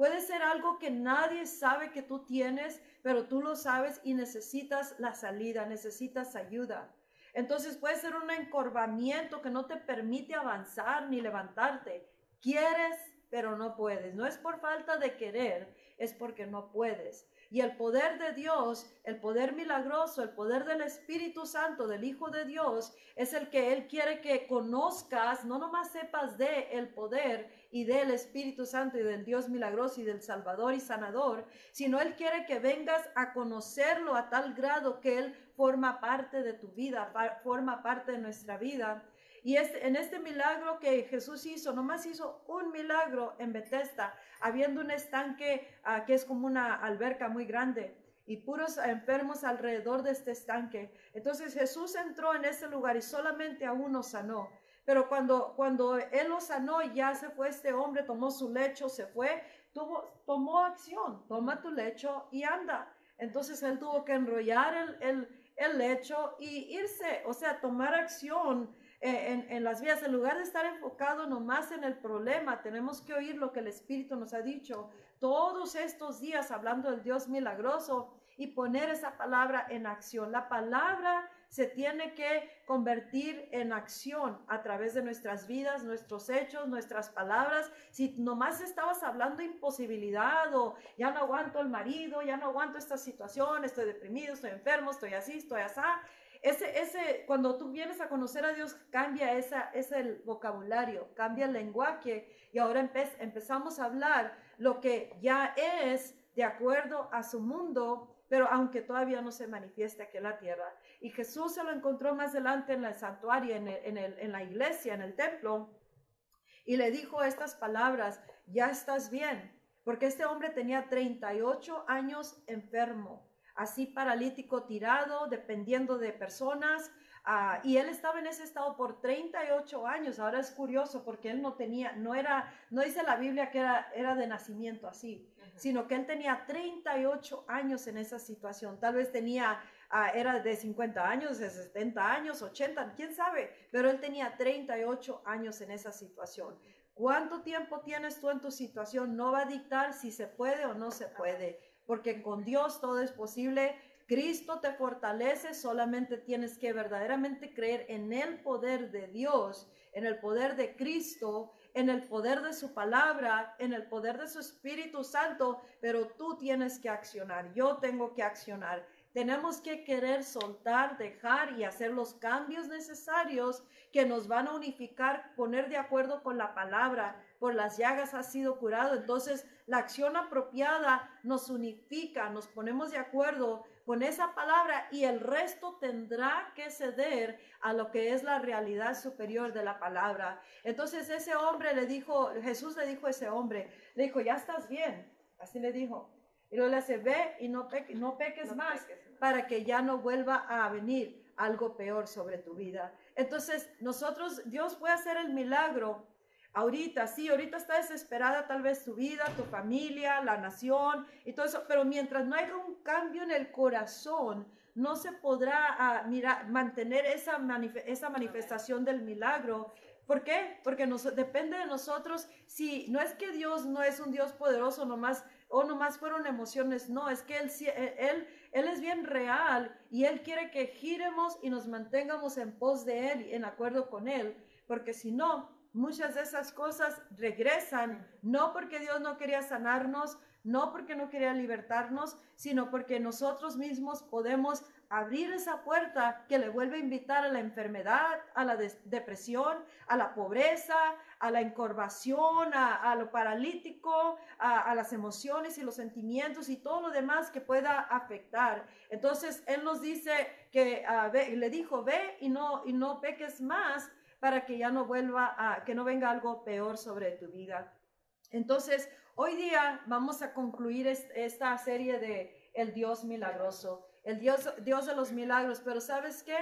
puede ser algo que nadie sabe que tú tienes, pero tú lo sabes y necesitas la salida, necesitas ayuda. Entonces puede ser un encorvamiento que no te permite avanzar ni levantarte. Quieres, pero no puedes. No es por falta de querer, es porque no puedes. Y el poder de Dios, el poder milagroso, el poder del Espíritu Santo, del Hijo de Dios, es el que Él quiere que conozcas, no nomás sepas de el poder y del Espíritu Santo y del Dios milagroso y del Salvador y Sanador, sino Él quiere que vengas a conocerlo a tal grado que Él forma parte de tu vida, forma parte de nuestra vida. Y este, en este milagro que Jesús hizo, nomás hizo un milagro en Bethesda, habiendo un estanque ah, que es como una alberca muy grande y puros enfermos alrededor de este estanque. Entonces Jesús entró en ese lugar y solamente a uno sanó. Pero cuando, cuando él lo sanó, ya se fue este hombre, tomó su lecho, se fue, tuvo, tomó acción, toma tu lecho y anda. Entonces él tuvo que enrollar el, el, el lecho y irse, o sea, tomar acción eh, en, las vías, en lugar de estar enfocado nomás en el problema, tenemos que oír lo que el Espíritu nos ha dicho todos estos días hablando del Dios milagroso y poner esa palabra en acción. La palabra se tiene que convertir en acción a través de nuestras vidas, nuestros hechos, nuestras palabras. Si nomás estabas hablando imposibilidad o ya no aguanto el marido, ya no aguanto esta situación, estoy deprimido, estoy enfermo, estoy así, estoy así, ese, ese, cuando tú vienes a conocer a Dios, cambia esa, ese vocabulario, cambia el lenguaje y ahora empezamos a hablar lo que ya es de acuerdo a su mundo, pero aunque todavía no se manifieste aquí en la tierra. Y Jesús se lo encontró más adelante en el santuario, en, en, el, en la iglesia, en el templo, y le dijo estas palabras, ya estás bien, porque este hombre tenía 38 años enfermo así paralítico tirado, dependiendo de personas. Ah, y él estaba en ese estado por 38 años. Ahora es curioso porque él no tenía, no era, no dice la Biblia que era, era de nacimiento así, sino que él tenía 38 años en esa situación. Tal vez tenía, ah, era de 50 años, de 70 años, 80, quién sabe, pero él tenía 38 años en esa situación. ¿Cuánto tiempo tienes tú en tu situación? No va a dictar si se puede o no se puede porque con Dios todo es posible. Cristo te fortalece, solamente tienes que verdaderamente creer en el poder de Dios, en el poder de Cristo, en el poder de su palabra, en el poder de su Espíritu Santo, pero tú tienes que accionar, yo tengo que accionar. Tenemos que querer soltar, dejar y hacer los cambios necesarios que nos van a unificar, poner de acuerdo con la palabra. Por las llagas ha sido curado. Entonces, la acción apropiada nos unifica, nos ponemos de acuerdo con esa palabra y el resto tendrá que ceder a lo que es la realidad superior de la palabra. Entonces, ese hombre le dijo, Jesús le dijo a ese hombre, le dijo, ya estás bien. Así le dijo, y luego le hace, ve y no, no peques más para que ya no vuelva a venir algo peor sobre tu vida. Entonces, nosotros, Dios puede hacer el milagro ahorita, sí, ahorita está desesperada tal vez tu vida, tu familia, la nación y todo eso, pero mientras no haya un cambio en el corazón, no se podrá ah, mantener esa, esa manifestación del milagro. ¿Por qué? Porque nos, depende de nosotros. Si no es que Dios no es un Dios poderoso, nomás o nomás fueron emociones, no, es que él, e, él, él es bien real y Él quiere que giremos y nos mantengamos en pos de Él y en acuerdo con Él, porque si no, muchas de esas cosas regresan, no porque Dios no quería sanarnos, no porque no quería libertarnos, sino porque nosotros mismos podemos abrir esa puerta que le vuelve a invitar a la enfermedad, a la depresión, a la pobreza, a la encorvación, a, lo paralítico, a, las emociones y los sentimientos y todo lo demás que pueda afectar. Entonces, Él nos dice que le dijo, ve y no, y no peques más para que ya no vuelva a, que no venga algo peor sobre tu vida. Entonces, hoy día vamos a concluir esta serie de El Dios milagroso el Dios, Dios de los milagros, pero ¿sabes qué?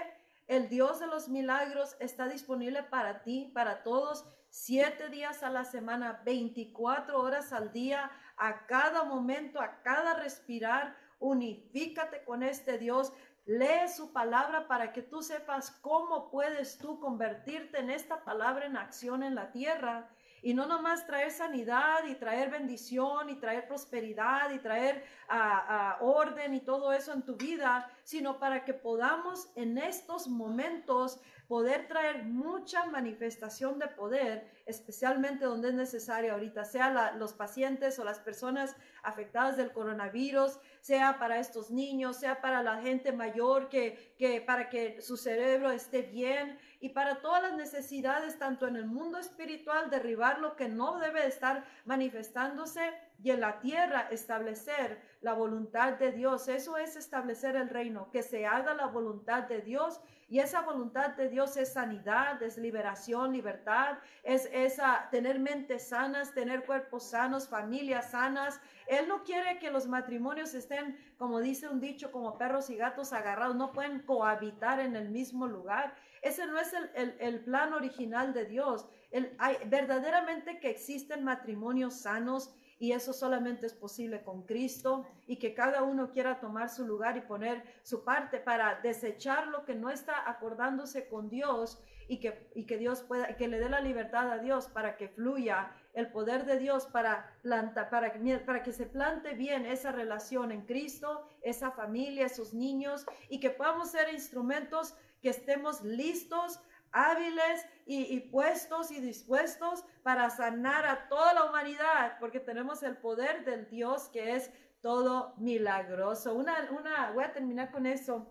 El Dios de los milagros está disponible para ti, para todos, siete días a la semana, 24 horas al día, a cada momento, a cada respirar. Unifícate con este Dios. Lee su palabra para que tú sepas cómo puedes tú convertirte en esta palabra en acción en la tierra. Y no nomás traer sanidad y traer bendición y traer prosperidad y traer a orden y todo eso en tu vida, sino para que podamos en estos momentos poder traer mucha manifestación de poder, especialmente donde es necesario ahorita, sea los pacientes o las personas afectadas del coronavirus, sea para estos niños, sea para la gente mayor, que, que para que su cerebro esté bien y para todas las necesidades, tanto en el mundo espiritual, derribar lo que no debe estar manifestándose y en la tierra establecer la voluntad de Dios. Eso es establecer el reino, que se haga la voluntad de Dios y esa voluntad de Dios es sanidad, es liberación, libertad, es, esa tener mentes sanas, tener cuerpos sanos, familias sanas. Él no quiere que los matrimonios estén, como dice un dicho, como perros y gatos agarrados, no pueden cohabitar en el mismo lugar. Ese no es el, el, plan original de Dios. El, verdaderamente que existen matrimonios sanos y eso solamente es posible con Cristo y que cada uno quiera tomar su lugar y poner su parte para desechar lo que no está acordándose con Dios y que, y que Dios pueda, que le dé la libertad a Dios para que fluya el poder de Dios para, planta, para, para que se plante bien esa relación en Cristo, esa familia, esos niños y que podamos ser instrumentos que estemos listos hábiles y, puestos y dispuestos para sanar a toda la humanidad, porque tenemos el poder del Dios que es todo milagroso. Una, una, voy a terminar con eso.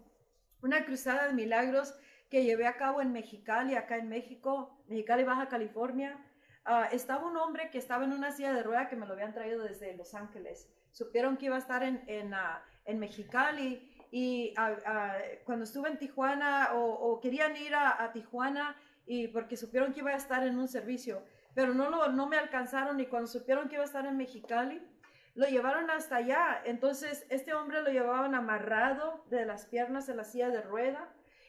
Una cruzada de milagros que llevé a cabo en Mexicali, acá en México, Mexicali, Baja California. Ah, estaba un hombre que estaba en una silla de rueda que me lo habían traído desde Los Ángeles. Supieron que iba a estar en, en, uh, en Mexicali y cuando estuve en Tijuana o, querían ir a, Tijuana y porque supieron que iba a estar en un servicio, pero no, lo, no me alcanzaron y cuando supieron que iba a estar en Mexicali, lo llevaron hasta allá. Entonces este hombre lo llevaban amarrado de las piernas en la silla de rueda.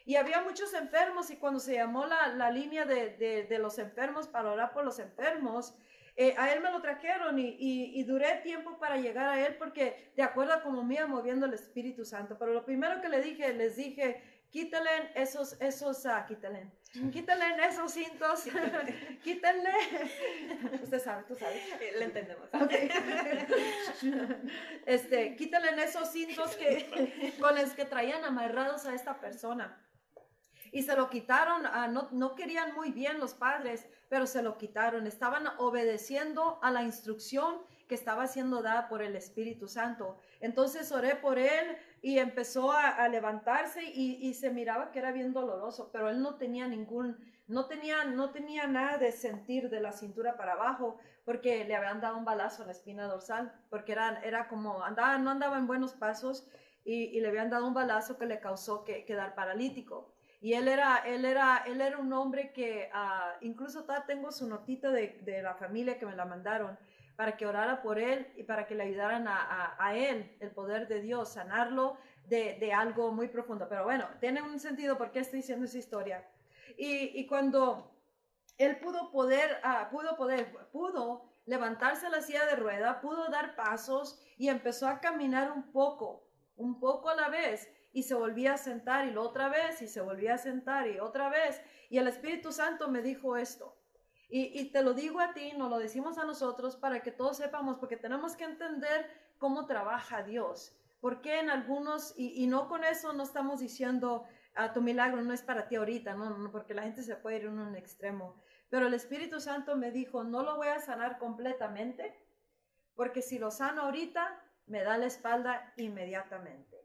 Y había muchos enfermos y cuando se llamó la, la línea de, de, de los enfermos para orar por los enfermos, eh, a él me lo trajeron y, y, duré tiempo para llegar a él porque de acuerdo a como me iba moviendo el Espíritu Santo. Pero lo primero que le dije, les dije, quítale esos, esos, ah, quítale, quítale esos cintos, quítenle, usted sabe, tú sabes. Le entendemos. Este, quítale esos cintos que, con los que traían amarrados a esta persona y se lo quitaron, no, no querían muy bien los padres, pero se lo quitaron, estaban obedeciendo a la instrucción que estaba siendo dada por el Espíritu Santo. Entonces oré por él y empezó a, levantarse y, y, se miraba que era bien doloroso, pero él no tenía ningún, no tenía, no tenía nada de sentir de la cintura para abajo porque le habían dado un balazo en la espina dorsal, porque era, era como, andaba, no andaba en buenos pasos y, y le habían dado un balazo que le causó que, quedar paralítico. Y él era, él era, él era un hombre que uh, incluso tengo su notita de, de, la familia que me la mandaron para que orara por él y para que le ayudaran a, a, a él, el poder de Dios, sanarlo de, de, algo muy profundo. Pero bueno, tiene un sentido por qué estoy diciendo esa historia. Y, y cuando él pudo poder, uh, pudo poder, pudo levantarse la silla de rueda, pudo dar pasos y empezó a caminar un poco, un poco a la vez y se volvía a sentar y lo otra vez y se volvía a sentar y otra vez. Y el Espíritu Santo me dijo esto. Y, y te lo digo a ti, nos lo decimos a nosotros para que todos sepamos, porque tenemos que entender cómo trabaja Dios. Porque en algunos, y, y no con eso no estamos diciendo, a ah, tu milagro no es para ti ahorita, no, no, porque la gente se puede ir en un extremo. Pero el Espíritu Santo me dijo, no lo voy a sanar completamente, porque si lo sano ahorita, me da la espalda inmediatamente.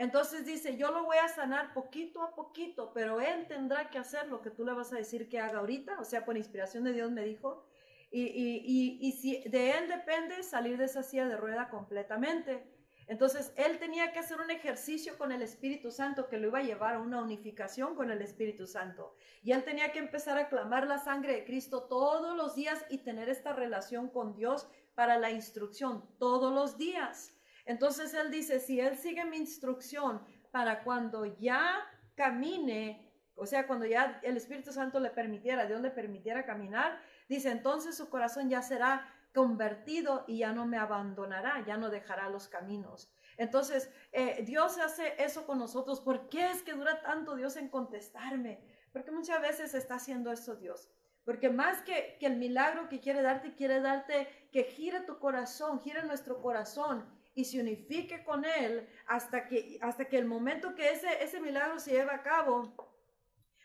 Entonces dice, yo lo voy a sanar poquito a poquito, pero él tendrá que hacer lo que tú le vas a decir que haga ahorita, o sea, por inspiración de Dios me dijo, y, y, y, si de él depende salir de esa silla de rueda completamente. Entonces, él tenía que hacer un ejercicio con el Espíritu Santo que lo iba a llevar a una unificación con el Espíritu Santo. Y él tenía que empezar a clamar la sangre de Cristo todos los días y tener esta relación con Dios para la instrucción todos los días. Entonces él dice, si él sigue mi instrucción para cuando ya camine, o sea, cuando ya el Espíritu Santo le permitiera, Dios le permitiera caminar, dice, entonces su corazón ya será convertido y ya no me abandonará, ya no dejará los caminos. Entonces, eh, Dios hace eso con nosotros. ¿Por qué es que dura tanto Dios en contestarme? Porque muchas veces está haciendo eso Dios. Porque más que, que el milagro que quiere darte, quiere darte que gire tu corazón, gire nuestro corazón y se unifique con Él hasta que, hasta que el momento que ese, ese milagro se lleve a cabo,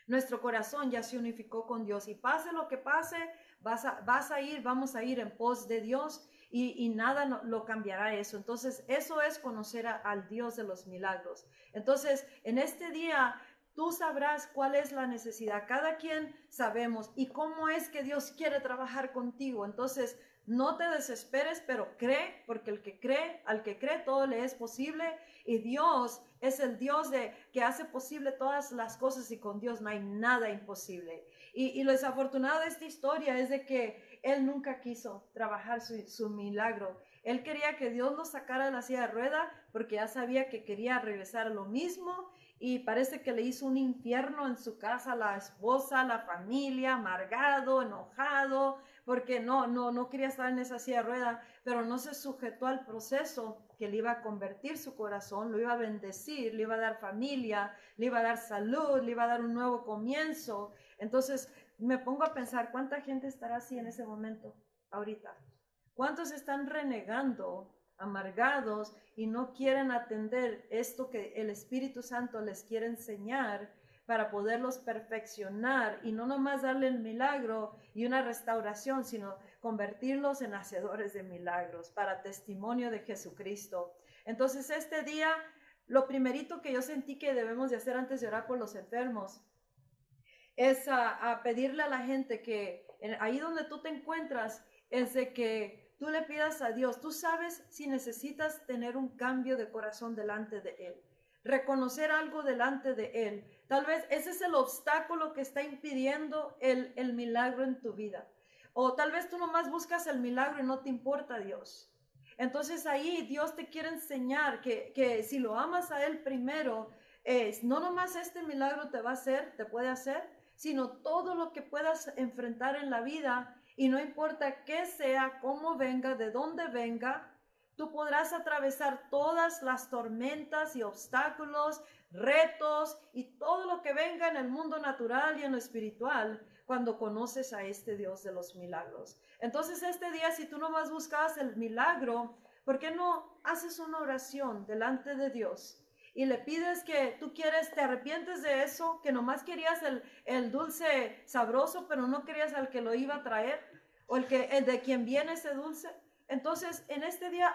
nuestro corazón ya se unificó con Dios. Y pase lo que pase, vas a, vas a ir, vamos a ir en pos de Dios y, nada lo cambiará eso. Entonces, eso es conocer al Dios de los milagros. Entonces, en este día Tú sabrás cuál es la necesidad. Cada quien sabemos y cómo es que Dios quiere trabajar contigo. Entonces, no te desesperes, pero cree, porque el que cree, al que cree, todo le es posible. Y Dios es el Dios de, que hace posible todas las cosas y con Dios no hay nada imposible. Y, lo desafortunado de esta historia es de que Él nunca quiso trabajar su, su milagro. Él quería que Dios lo sacara de la silla de rueda porque ya sabía que quería regresar a lo mismo y parece que le hizo un infierno en su casa la esposa, la familia, amargado, enojado, porque no, no, no quería estar en esa silla de rueda, pero no se sujetó al proceso que le iba a convertir su corazón, lo iba a bendecir, le iba a dar familia, le iba a dar salud, le iba a dar un nuevo comienzo. Entonces me pongo a pensar, ¿cuánta gente estará así en ese momento, ahorita? ¿Cuántos están renegando, amargados y no quieren atender esto que el Espíritu Santo les quiere enseñar? Para poderlos perfeccionar y no nomás darle el milagro y una restauración, sino convertirlos en hacedores de milagros para testimonio de Jesucristo. Entonces este día, lo primerito que yo sentí que debemos de hacer antes de orar por los enfermos es a, pedirle a la gente que ahí donde tú te encuentras es de que tú le pidas a Dios, tú sabes si necesitas tener un cambio de corazón delante de Él reconocer algo delante de Él. Tal vez ese es el obstáculo que está impidiendo el, el milagro en tu vida. O tal vez tú nomás buscas el milagro y no te importa Dios. Entonces ahí Dios te quiere enseñar que, que si lo amas a Él primero, es no nomás este milagro te va a hacer, te puede hacer, sino todo lo que puedas enfrentar en la vida y no importa qué sea, cómo venga, de dónde venga, Tú podrás atravesar todas las tormentas y obstáculos, retos y todo lo que venga en el mundo natural y en lo espiritual cuando conoces a este Dios de los milagros. Entonces este día, si tú nomás buscas el milagro, ¿por qué no haces una oración delante de Dios? y le pides que tú quieres, te arrepientes de eso, que nomás querías el, el dulce sabroso, pero no querías al que lo iba a traer, o el, que, el de quien viene ese dulce. Entonces, en este día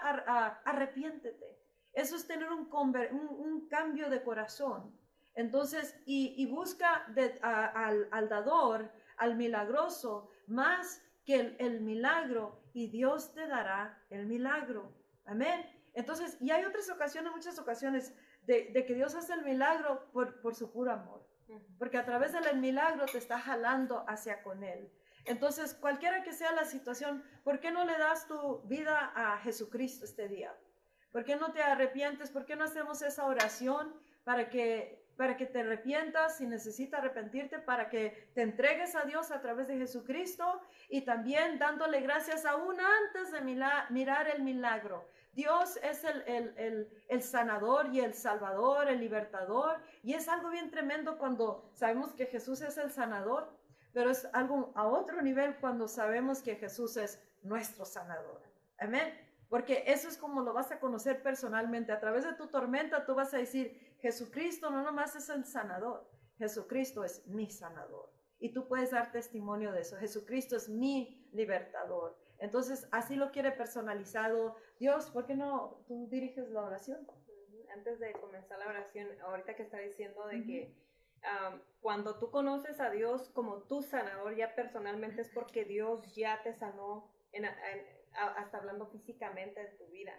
arrepiéntete. Eso es tener un, un, cambio de corazón. Entonces, y, busca al, dador, al milagroso, más que el, milagro, y Dios te dará el milagro. Amén. Entonces, y hay otras ocasiones, muchas ocasiones, de, que Dios hace el milagro por, por su puro amor. Porque a través del milagro te está jalando hacia con Él. Entonces, cualquiera que sea la situación, ¿por qué no le das tu vida a Jesucristo este día? ¿Por qué no te arrepientes? ¿Por qué no hacemos esa oración para que para que te arrepientas si necesitas arrepentirte, para que te entregues a Dios a través de Jesucristo y también dándole gracias aún antes de mirar el milagro. Dios es el, el, el, sanador y el salvador, el libertador, y es algo bien tremendo cuando sabemos que Jesús es el sanador, pero es algo a otro nivel cuando sabemos que Jesús es nuestro sanador. Amén. Porque eso es como lo vas a conocer personalmente. A través de tu tormenta tú vas a decir, Jesucristo no nomás es el sanador, Jesucristo es mi sanador. Y tú puedes dar testimonio de eso. Jesucristo es mi libertador. Entonces, así lo quiere personalizado Dios. ¿Por qué no tú diriges la oración? antes de comenzar la oración, ahorita que está diciendo de que cuando tú conoces a Dios como tu sanador ya personalmente es porque Dios ya te sanó hasta hablando físicamente en tu vida.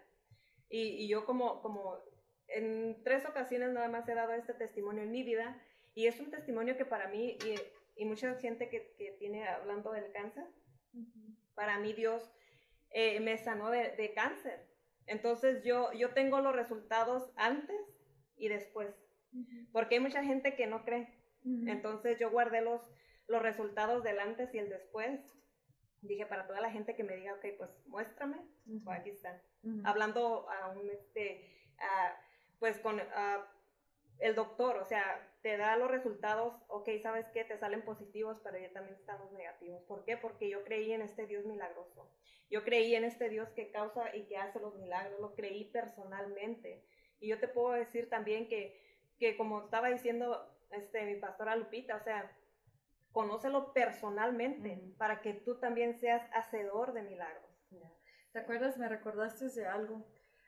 Y, yo como, como en tres ocasiones nada más he dado este testimonio en mi vida y es un testimonio que para mí y, mucha gente que, que, tiene hablando del cáncer, para mí Dios eh, me sanó de, de, cáncer. Entonces yo, yo tengo los resultados antes y después, porque hay mucha gente que no cree. Entonces yo guardé los, los resultados del antes y el después. Dije para toda la gente que me diga, ok, pues muéstrame, pues aquí están. Hablando a un, este, pues con el doctor, o sea, te da los resultados, ok, ¿sabes qué? Te salen positivos, pero ya también están los negativos. ¿Por qué? Porque yo creí en este Dios milagroso. Yo creí en este Dios que causa y que hace los milagros, lo creí personalmente. Y yo te puedo decir también que, que como estaba diciendo este, mi pastora Lupita, o sea, conócelo personalmente para que tú también seas hacedor de milagros. ¿Te acuerdas? Me recordaste de algo.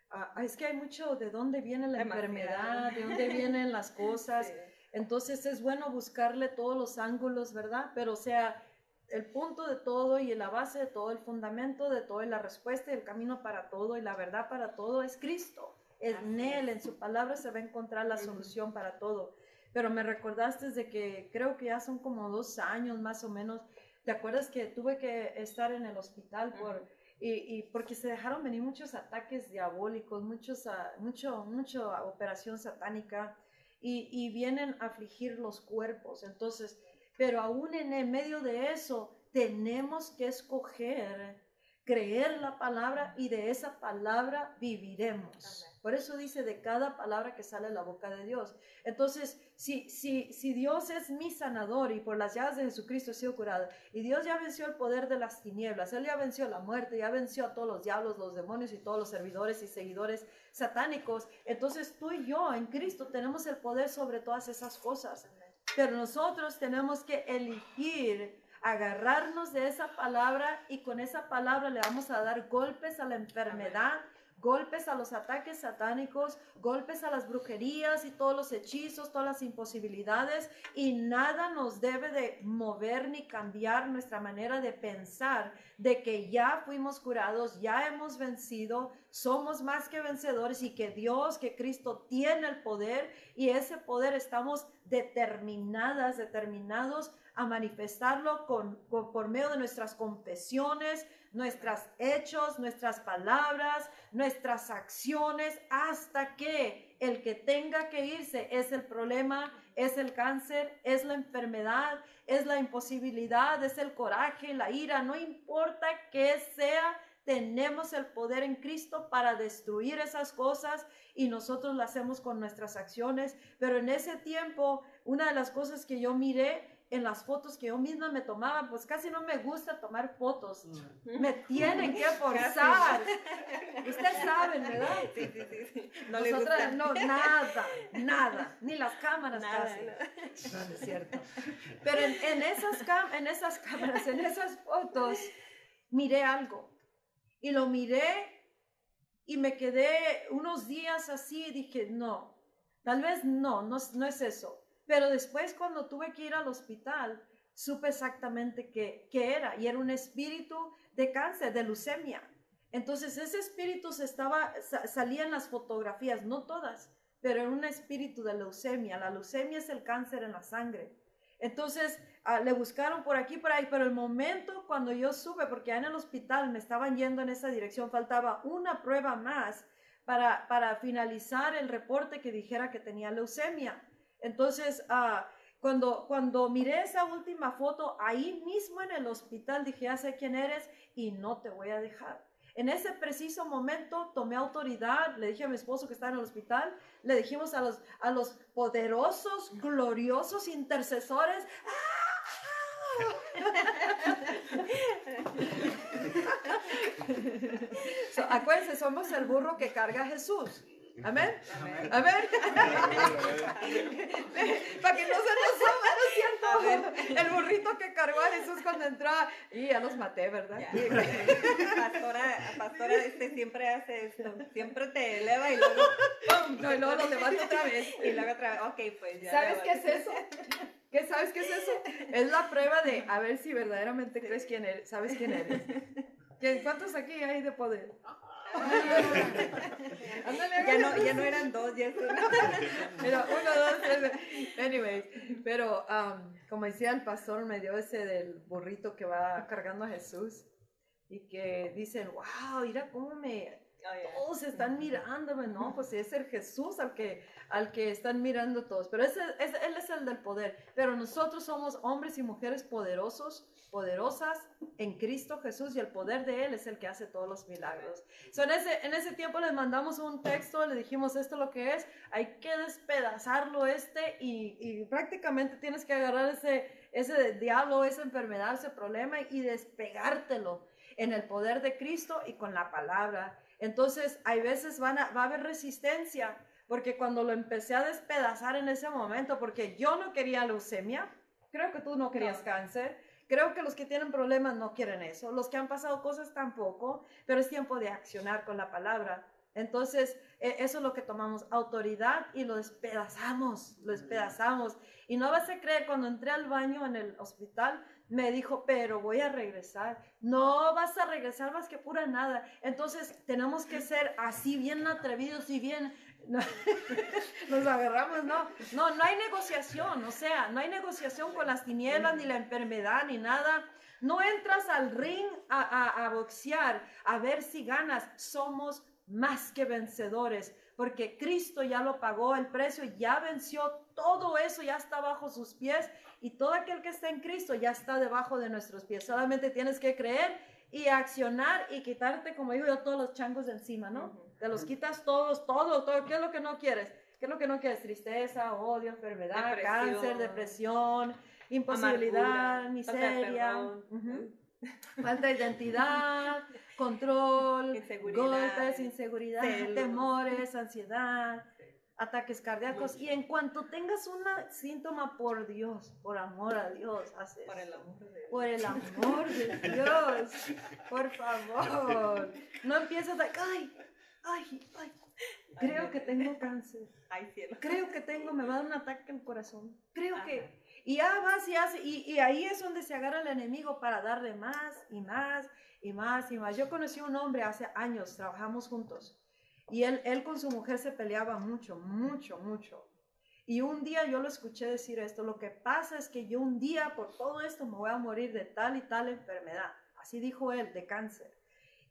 Ah, es que hay mucho de dónde viene la enfermedad, de dónde vienen las cosas. Entonces es bueno buscarle todos los ángulos, ¿verdad? Pero o sea, el punto de todo y la base de todo, el fundamento de todo y la respuesta y el camino para todo y la verdad para todo es Cristo. En Él, en su palabra se va a encontrar la solución para todo. Pero me recordaste de que creo que ya son como dos años más o menos. ¿Te acuerdas que tuve que estar en el hospital por... Y, porque se dejaron venir muchos ataques diabólicos, muchos, uh, mucho, mucha operación satánica y, vienen a afligir los cuerpos. Entonces, pero aún en el medio de eso, tenemos que escoger creer la palabra y de esa palabra viviremos. Por eso dice de cada palabra que sale de la boca de Dios. Entonces, si, si, si Dios es mi sanador y por las llaves de Jesucristo he sido curado, y Dios ya venció el poder de las tinieblas, Él ya venció la muerte, ya venció a todos los diablos, los demonios y todos los servidores y seguidores satánicos, entonces tú y yo en Cristo tenemos el poder sobre todas esas cosas. Pero nosotros tenemos que elegir agarrarnos de esa palabra y con esa palabra le vamos a dar golpes a la enfermedad, golpes a los ataques satánicos, golpes a las brujerías y todos los hechizos, todas las imposibilidades y nada nos debe de mover ni cambiar nuestra manera de pensar de que ya fuimos curados, ya hemos vencido, somos más que vencedores y que Dios, que Cristo tiene el poder y ese poder estamos determinadas, determinados a manifestarlo con, por medio de nuestras confesiones, nuestros hechos, nuestras palabras, nuestras acciones, hasta que el que tenga que irse es el problema, es el cáncer, es la enfermedad, es la imposibilidad, es el coraje, la ira, no importa que sea, tenemos el poder en Cristo para destruir esas cosas y nosotros lo hacemos con nuestras acciones. Pero en ese tiempo, una de las cosas que yo miré en las fotos que yo misma me tomaba, pues casi no me gusta tomar fotos. Mm. Me tienen que forzar. Ustedes saben, ¿verdad? Sí, sí, sí. No Nosotras no, nada, nada, ni las cámaras casi. No. es cierto. Pero en, esas en esas cámaras, en esas fotos, miré algo. Y lo miré y me quedé unos días así y dije, no, tal vez no, no, no es eso pero después cuando tuve que ir al hospital, supe exactamente qué, era. Y era un espíritu de cáncer, de leucemia. Entonces ese espíritu se estaba, salía en las fotografías, no todas, pero era un espíritu de leucemia. La leucemia es el cáncer en la sangre. Entonces ah, le buscaron por aquí, por ahí, pero el momento cuando yo supe, porque ya en el hospital me estaban yendo en esa dirección, faltaba una prueba más para, para finalizar el reporte que dijera que tenía leucemia. Entonces, ah, cuando, cuando miré esa última foto, ahí mismo en el hospital dije, ya sé quién eres y no te voy a dejar. En ese preciso momento tomé autoridad, le dije a mi esposo que estaba en el hospital, le dijimos a los, a los poderosos, gloriosos intercesores, acuérdense, somos el burro que carga a Jesús. Amén. Amén. Para que no se nos suba, ¿no es cierto? El burrito que cargó a Jesús cuando entró. Y ya los maté, ¿verdad? pastora, pastora este siempre hace esto. Siempre te eleva y luego ¡pum! No, y luego lo levanta otra vez. Y luego otra vez. Ok, pues ya. ¿Sabes qué es eso? ¿Qué sabes qué es eso? Es la prueba de a ver si verdaderamente crees quién eres, sabes quién eres. ¿Cuántos aquí hay de poder? ya, no, ya no eran dos, ya uno. Pero uno, dos, tres. Anyways, pero um, como decía el pastor, me dio ese del burrito que va cargando a Jesús y que dicen, wow, mira cómo me... Oh, todos están mirándome, ¿no? Pues es el Jesús al que, al que están mirando todos. Pero ese, Él es el del poder. Pero nosotros somos hombres y mujeres poderosos poderosas en Cristo Jesús y el poder de Él es el que hace todos los milagros. So, en, ese, en ese tiempo les mandamos un texto, le dijimos esto lo que es, hay que despedazarlo este y, y prácticamente tienes que agarrar ese, ese diablo, esa enfermedad, ese problema y despegártelo en el poder de Cristo y con la palabra. Entonces, hay veces van a, va a haber resistencia, porque cuando lo empecé a despedazar en ese momento, porque yo no quería leucemia, creo que tú no querías cáncer, Creo que los que tienen problemas no quieren eso, los que han pasado cosas tampoco, pero es tiempo de accionar con la palabra. Entonces, e, eso es lo que tomamos, autoridad y lo despedazamos, lo despedazamos. Y no vas a creer, cuando entré al baño en el hospital, me dijo, pero voy a regresar. No vas a regresar más que pura nada. Entonces, tenemos que ser así bien atrevidos y bien nos agarramos, no, no, no hay negociación, o sea, no hay negociación con las tinieblas, ni la enfermedad, ni nada. No entras al ring a, boxear, a ver si ganas. Somos más que vencedores, porque Cristo ya lo pagó el precio, ya venció todo eso, ya está bajo sus pies, y todo aquel que está en Cristo ya está debajo de nuestros pies. Solamente tienes que creer y accionar y quitarte, como digo yo, todos los changos de encima, ¿no? Te los quitas todos, todos, todo. ¿Qué es lo que no quieres? ¿Qué es lo que no quieres? Tristeza, odio, enfermedad, cáncer, depresión, imposibilidad, miseria, falta de identidad, control, golpes, inseguridad, temores, ansiedad, ataques cardíacos. Y en cuanto tengas un síntoma, por Dios, por amor a Dios, haces. Por el amor de Dios. Por el amor de Dios. Por favor. No empieces a. ¡Ay! Ay, ay, creo que tengo cáncer. Ay, cielo. Creo que tengo, me va a dar un ataque al corazón. Creo que... Y ya vas y hace, y, y, ahí es donde se agarra el enemigo para darle más y más y más y más. Yo conocí a un hombre hace años, trabajamos juntos, y él, él con su mujer se peleaba mucho, mucho, mucho. Y un día yo lo escuché decir esto, lo que pasa es que yo un día por todo esto me voy a morir de tal y tal enfermedad. Así dijo él, de cáncer.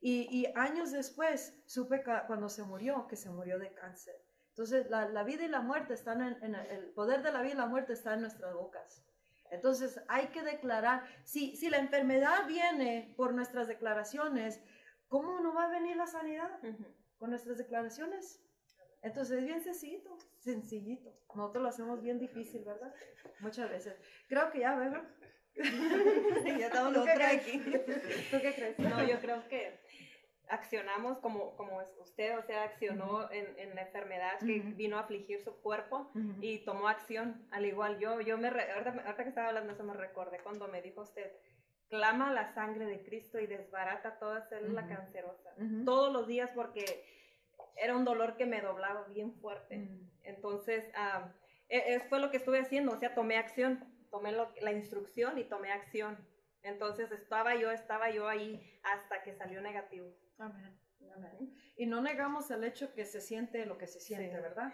Y, años después supe cuando se murió que se murió de cáncer. Entonces la, vida y la muerte están en, el poder de la vida y la muerte está en nuestras bocas. Entonces hay que declarar, si, si la enfermedad viene por nuestras declaraciones, ¿cómo no va a venir la sanidad? Con nuestras declaraciones. Entonces es bien sencillito, sencillito. Nosotros lo hacemos bien difícil, ¿verdad? Muchas veces. Creo que ya, ¿verdad? ya estamos otra aquí. ¿Tú qué crees? No, yo creo que accionamos como, como usted, o sea, accionó en, en, la enfermedad que vino a afligir su cuerpo y tomó acción, al igual yo, yo me, ahorita, que estaba hablando eso me recordé cuando me dijo usted, clama la sangre de Cristo y desbarata toda célula cancerosa, todos los días porque era un dolor que me doblaba bien fuerte, entonces uh, fue lo que estuve haciendo, o sea, tomé acción, tomé la instrucción y tomé acción, entonces estaba yo, estaba yo ahí hasta que salió negativo. Amén. Y no negamos el hecho que se siente lo que se siente, ¿verdad?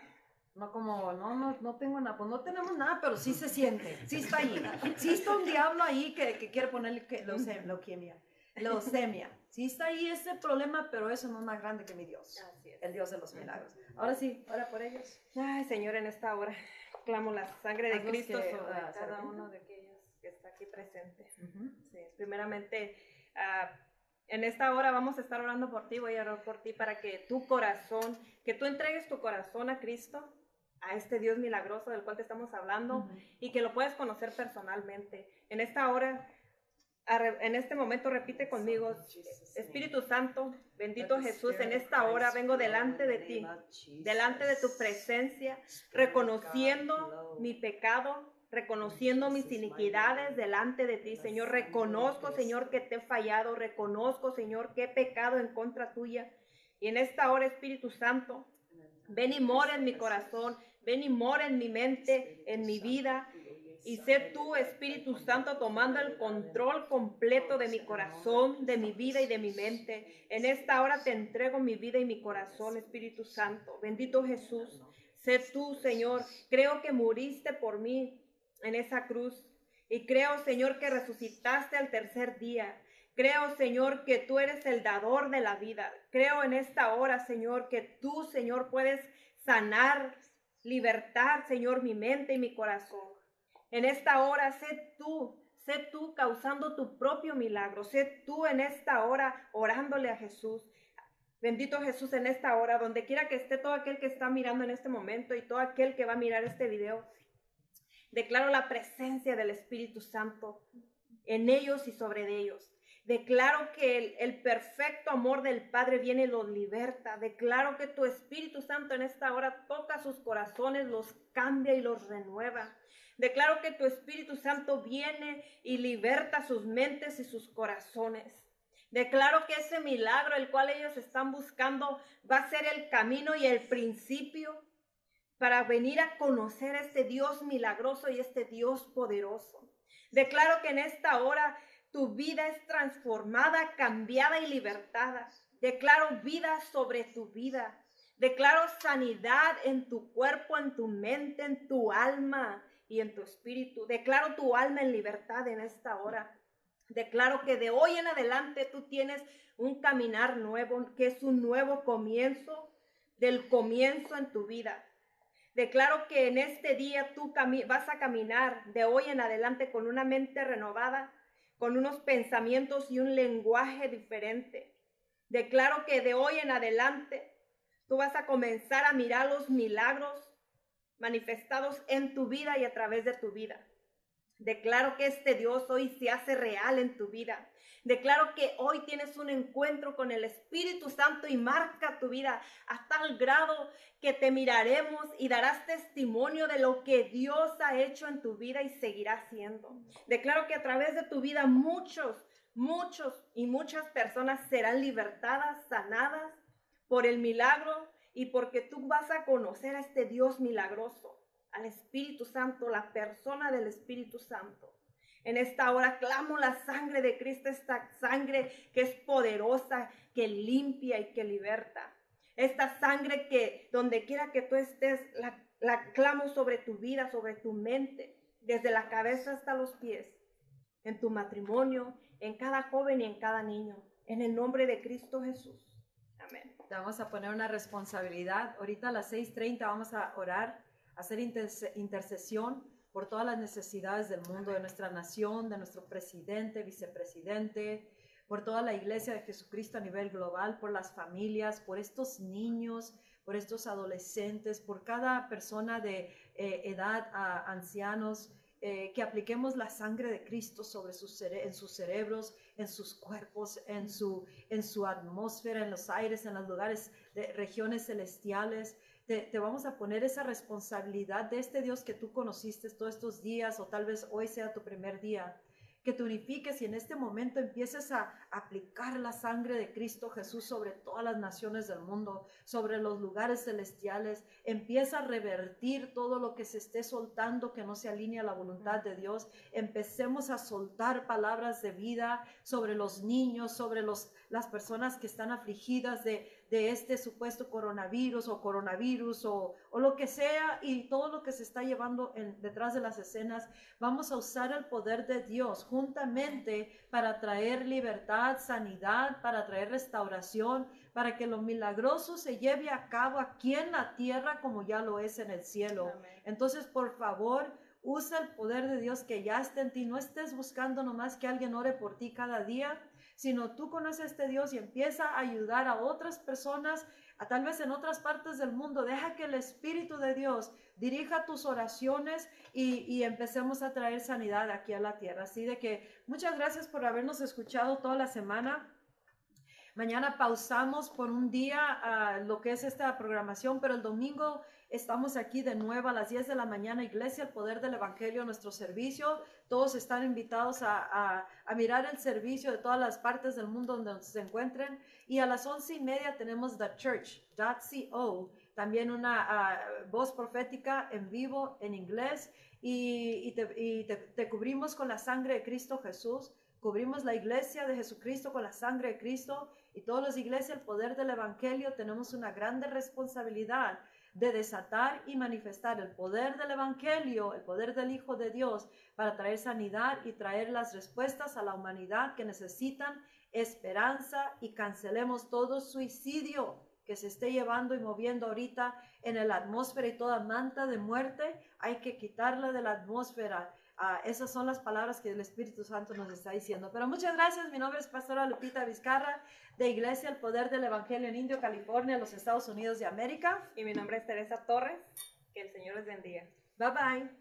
No como, no, no, no tengo nada, pues no tenemos nada, pero sí se siente, sí está ahí. Sí está un diablo ahí que, que quiere ponerle que, leucemia, leucemia. Sí está ahí ese problema, pero eso no es más grande que mi Dios, el Dios de los milagros. Ahora sí, ahora por ellos. Ay, Señor, en esta hora clamo la sangre de Cristo sobre cada uno de aquellos que está aquí presente. sí, primeramente, uh, en esta hora vamos a estar orando por ti, voy a orar por ti para que tu corazón, que tú entregues tu corazón a Cristo, a este Dios milagroso del cual te estamos hablando y que lo puedas conocer personalmente. En esta hora en este momento repite conmigo, Espíritu Santo, bendito Jesús, en esta hora vengo delante de ti, delante de tu presencia, reconociendo mi pecado, reconociendo mis iniquidades delante de ti, Señor. Reconozco, Señor, que te he fallado, reconozco, Señor, que he pecado en contra tuya. Y en esta hora, Espíritu Santo, ven y mora en mi corazón, ven y mora en mi mente, en mi vida. Y sé tú, Espíritu Santo, tomando el control completo de mi corazón, de mi vida y de mi mente. En esta hora te entrego mi vida y mi corazón, Espíritu Santo. Bendito Jesús. Sé tú, Señor. Creo que muriste por mí en esa cruz. Y creo, Señor, que resucitaste al tercer día. Creo, Señor, que tú eres el dador de la vida. Creo en esta hora, Señor, que tú, Señor, puedes sanar, libertar, Señor, mi mente y mi corazón. En esta hora, sé tú, sé tú causando tu propio milagro. Sé tú en esta hora orándole a Jesús. Bendito Jesús en esta hora, donde quiera que esté todo aquel que está mirando en este momento y todo aquel que va a mirar este video. Declaro la presencia del Espíritu Santo en ellos y sobre ellos. Declaro que el, perfecto amor del Padre viene y los liberta. Declaro que tu Espíritu Santo en esta hora toca sus corazones, los cambia y los renueva. Declaro que tu Espíritu Santo viene y liberta sus mentes y sus corazones. Declaro que ese milagro el cual ellos están buscando va a ser el camino y el principio para venir a conocer este Dios milagroso y este Dios poderoso. Declaro que en esta hora tu vida es transformada, cambiada y libertada. Declaro vida sobre tu vida. Declaro sanidad en tu cuerpo, en tu mente, en tu alma y en tu espíritu. Declaro tu alma en libertad en esta hora. Declaro que de hoy en adelante tú tienes un caminar nuevo, que es un nuevo comienzo del comienzo en tu vida. Declaro que en este día tú vas a caminar de hoy en adelante con una mente renovada, con unos pensamientos y un lenguaje diferente. Declaro que de hoy en adelante tú vas a comenzar a mirar los milagros manifestados en tu vida y a través de tu vida. Declaro que este Dios hoy se hace real en tu vida. Declaro que hoy tienes un encuentro con el Espíritu Santo y marca tu vida a tal grado que te miraremos y darás testimonio de lo que Dios ha hecho en tu vida y seguirá haciendo. Declaro que a través de tu vida muchos, muchos y muchas personas serán libertadas, sanadas por el milagro y porque tú vas a conocer a este Dios milagroso, al Espíritu Santo, la persona del Espíritu Santo. En esta hora clamo la sangre de Cristo, esta sangre que es poderosa, que limpia y que liberta. Esta sangre que donde quiera que tú estés, la, la clamo sobre tu vida, sobre tu mente, desde la cabeza hasta los pies, en tu matrimonio, en cada joven y en cada niño, en el nombre de Cristo Jesús. Amén vamos a poner una responsabilidad. Ahorita a las 6.30 vamos a orar, hacer intercesión por todas las necesidades del mundo, de nuestra nación, de nuestro presidente, vicepresidente, por toda la iglesia de Jesucristo a nivel global, por las familias, por estos niños, por estos adolescentes, por cada persona de eh, edad a ancianos, eh, que apliquemos la sangre de Cristo sobre sus en sus cerebros, en sus cuerpos, en su, en su atmósfera, en los aires, en los lugares de regiones celestiales. Te, vamos a poner esa responsabilidad de este Dios que tú conociste todos estos días o tal vez hoy sea tu primer día que te unifiques y en este momento empieces a aplicar la sangre de Cristo Jesús sobre todas las naciones del mundo, sobre los lugares celestiales. Empieza a revertir todo lo que se esté soltando que no se alinea a la voluntad de Dios. Empecemos a soltar palabras de vida sobre los niños, sobre los, las personas que están afligidas de, de este supuesto coronavirus o coronavirus o, o, lo que sea y todo lo que se está llevando en, detrás de las escenas, vamos a usar el poder de Dios juntamente para traer libertad, sanidad, para traer restauración, para que lo milagroso se lleve a cabo aquí en la tierra como ya lo es en el cielo. Entonces, por favor, usa el poder de Dios que ya está en ti. No estés buscando nomás que alguien ore por ti cada día, sino tú conoces a este Dios y empieza a ayudar a otras personas, a tal vez en otras partes del mundo. Deja que el Espíritu de Dios dirija tus oraciones y, y empecemos a traer sanidad aquí a la tierra. Así de que muchas gracias por habernos escuchado toda la semana. Mañana pausamos por un día ah, lo que es esta programación, pero el domingo estamos aquí de nuevo a las 10 de la mañana, Iglesia, el poder del Evangelio, nuestro servicio. Todos están invitados a, a, mirar el servicio de todas las partes del mundo donde se encuentren. Y a las once y media tenemos The Church.co, también una ah, voz profética en vivo en inglés. Y, y, te, y te cubrimos con la sangre de Cristo Jesús. Cubrimos la iglesia de Jesucristo con la sangre de Cristo y todas las iglesias, el poder del Evangelio, tenemos una grande responsabilidad de desatar y manifestar el poder del Evangelio, el poder del Hijo de Dios, para traer sanidad y traer las respuestas a la humanidad que necesitan esperanza y cancelemos todo suicidio que se esté llevando y moviendo ahorita en la atmósfera y toda manta de muerte, hay que quitarla de la atmósfera Ah, esas son las palabras que el Espíritu Santo nos está diciendo. Pero muchas gracias. Mi nombre es Pastora Lupita Vizcarra de Iglesia El Poder del Evangelio en Indio, California, los Estados Unidos de América. Y mi nombre es Teresa Torres. Que el Señor les bendiga. Bye bye.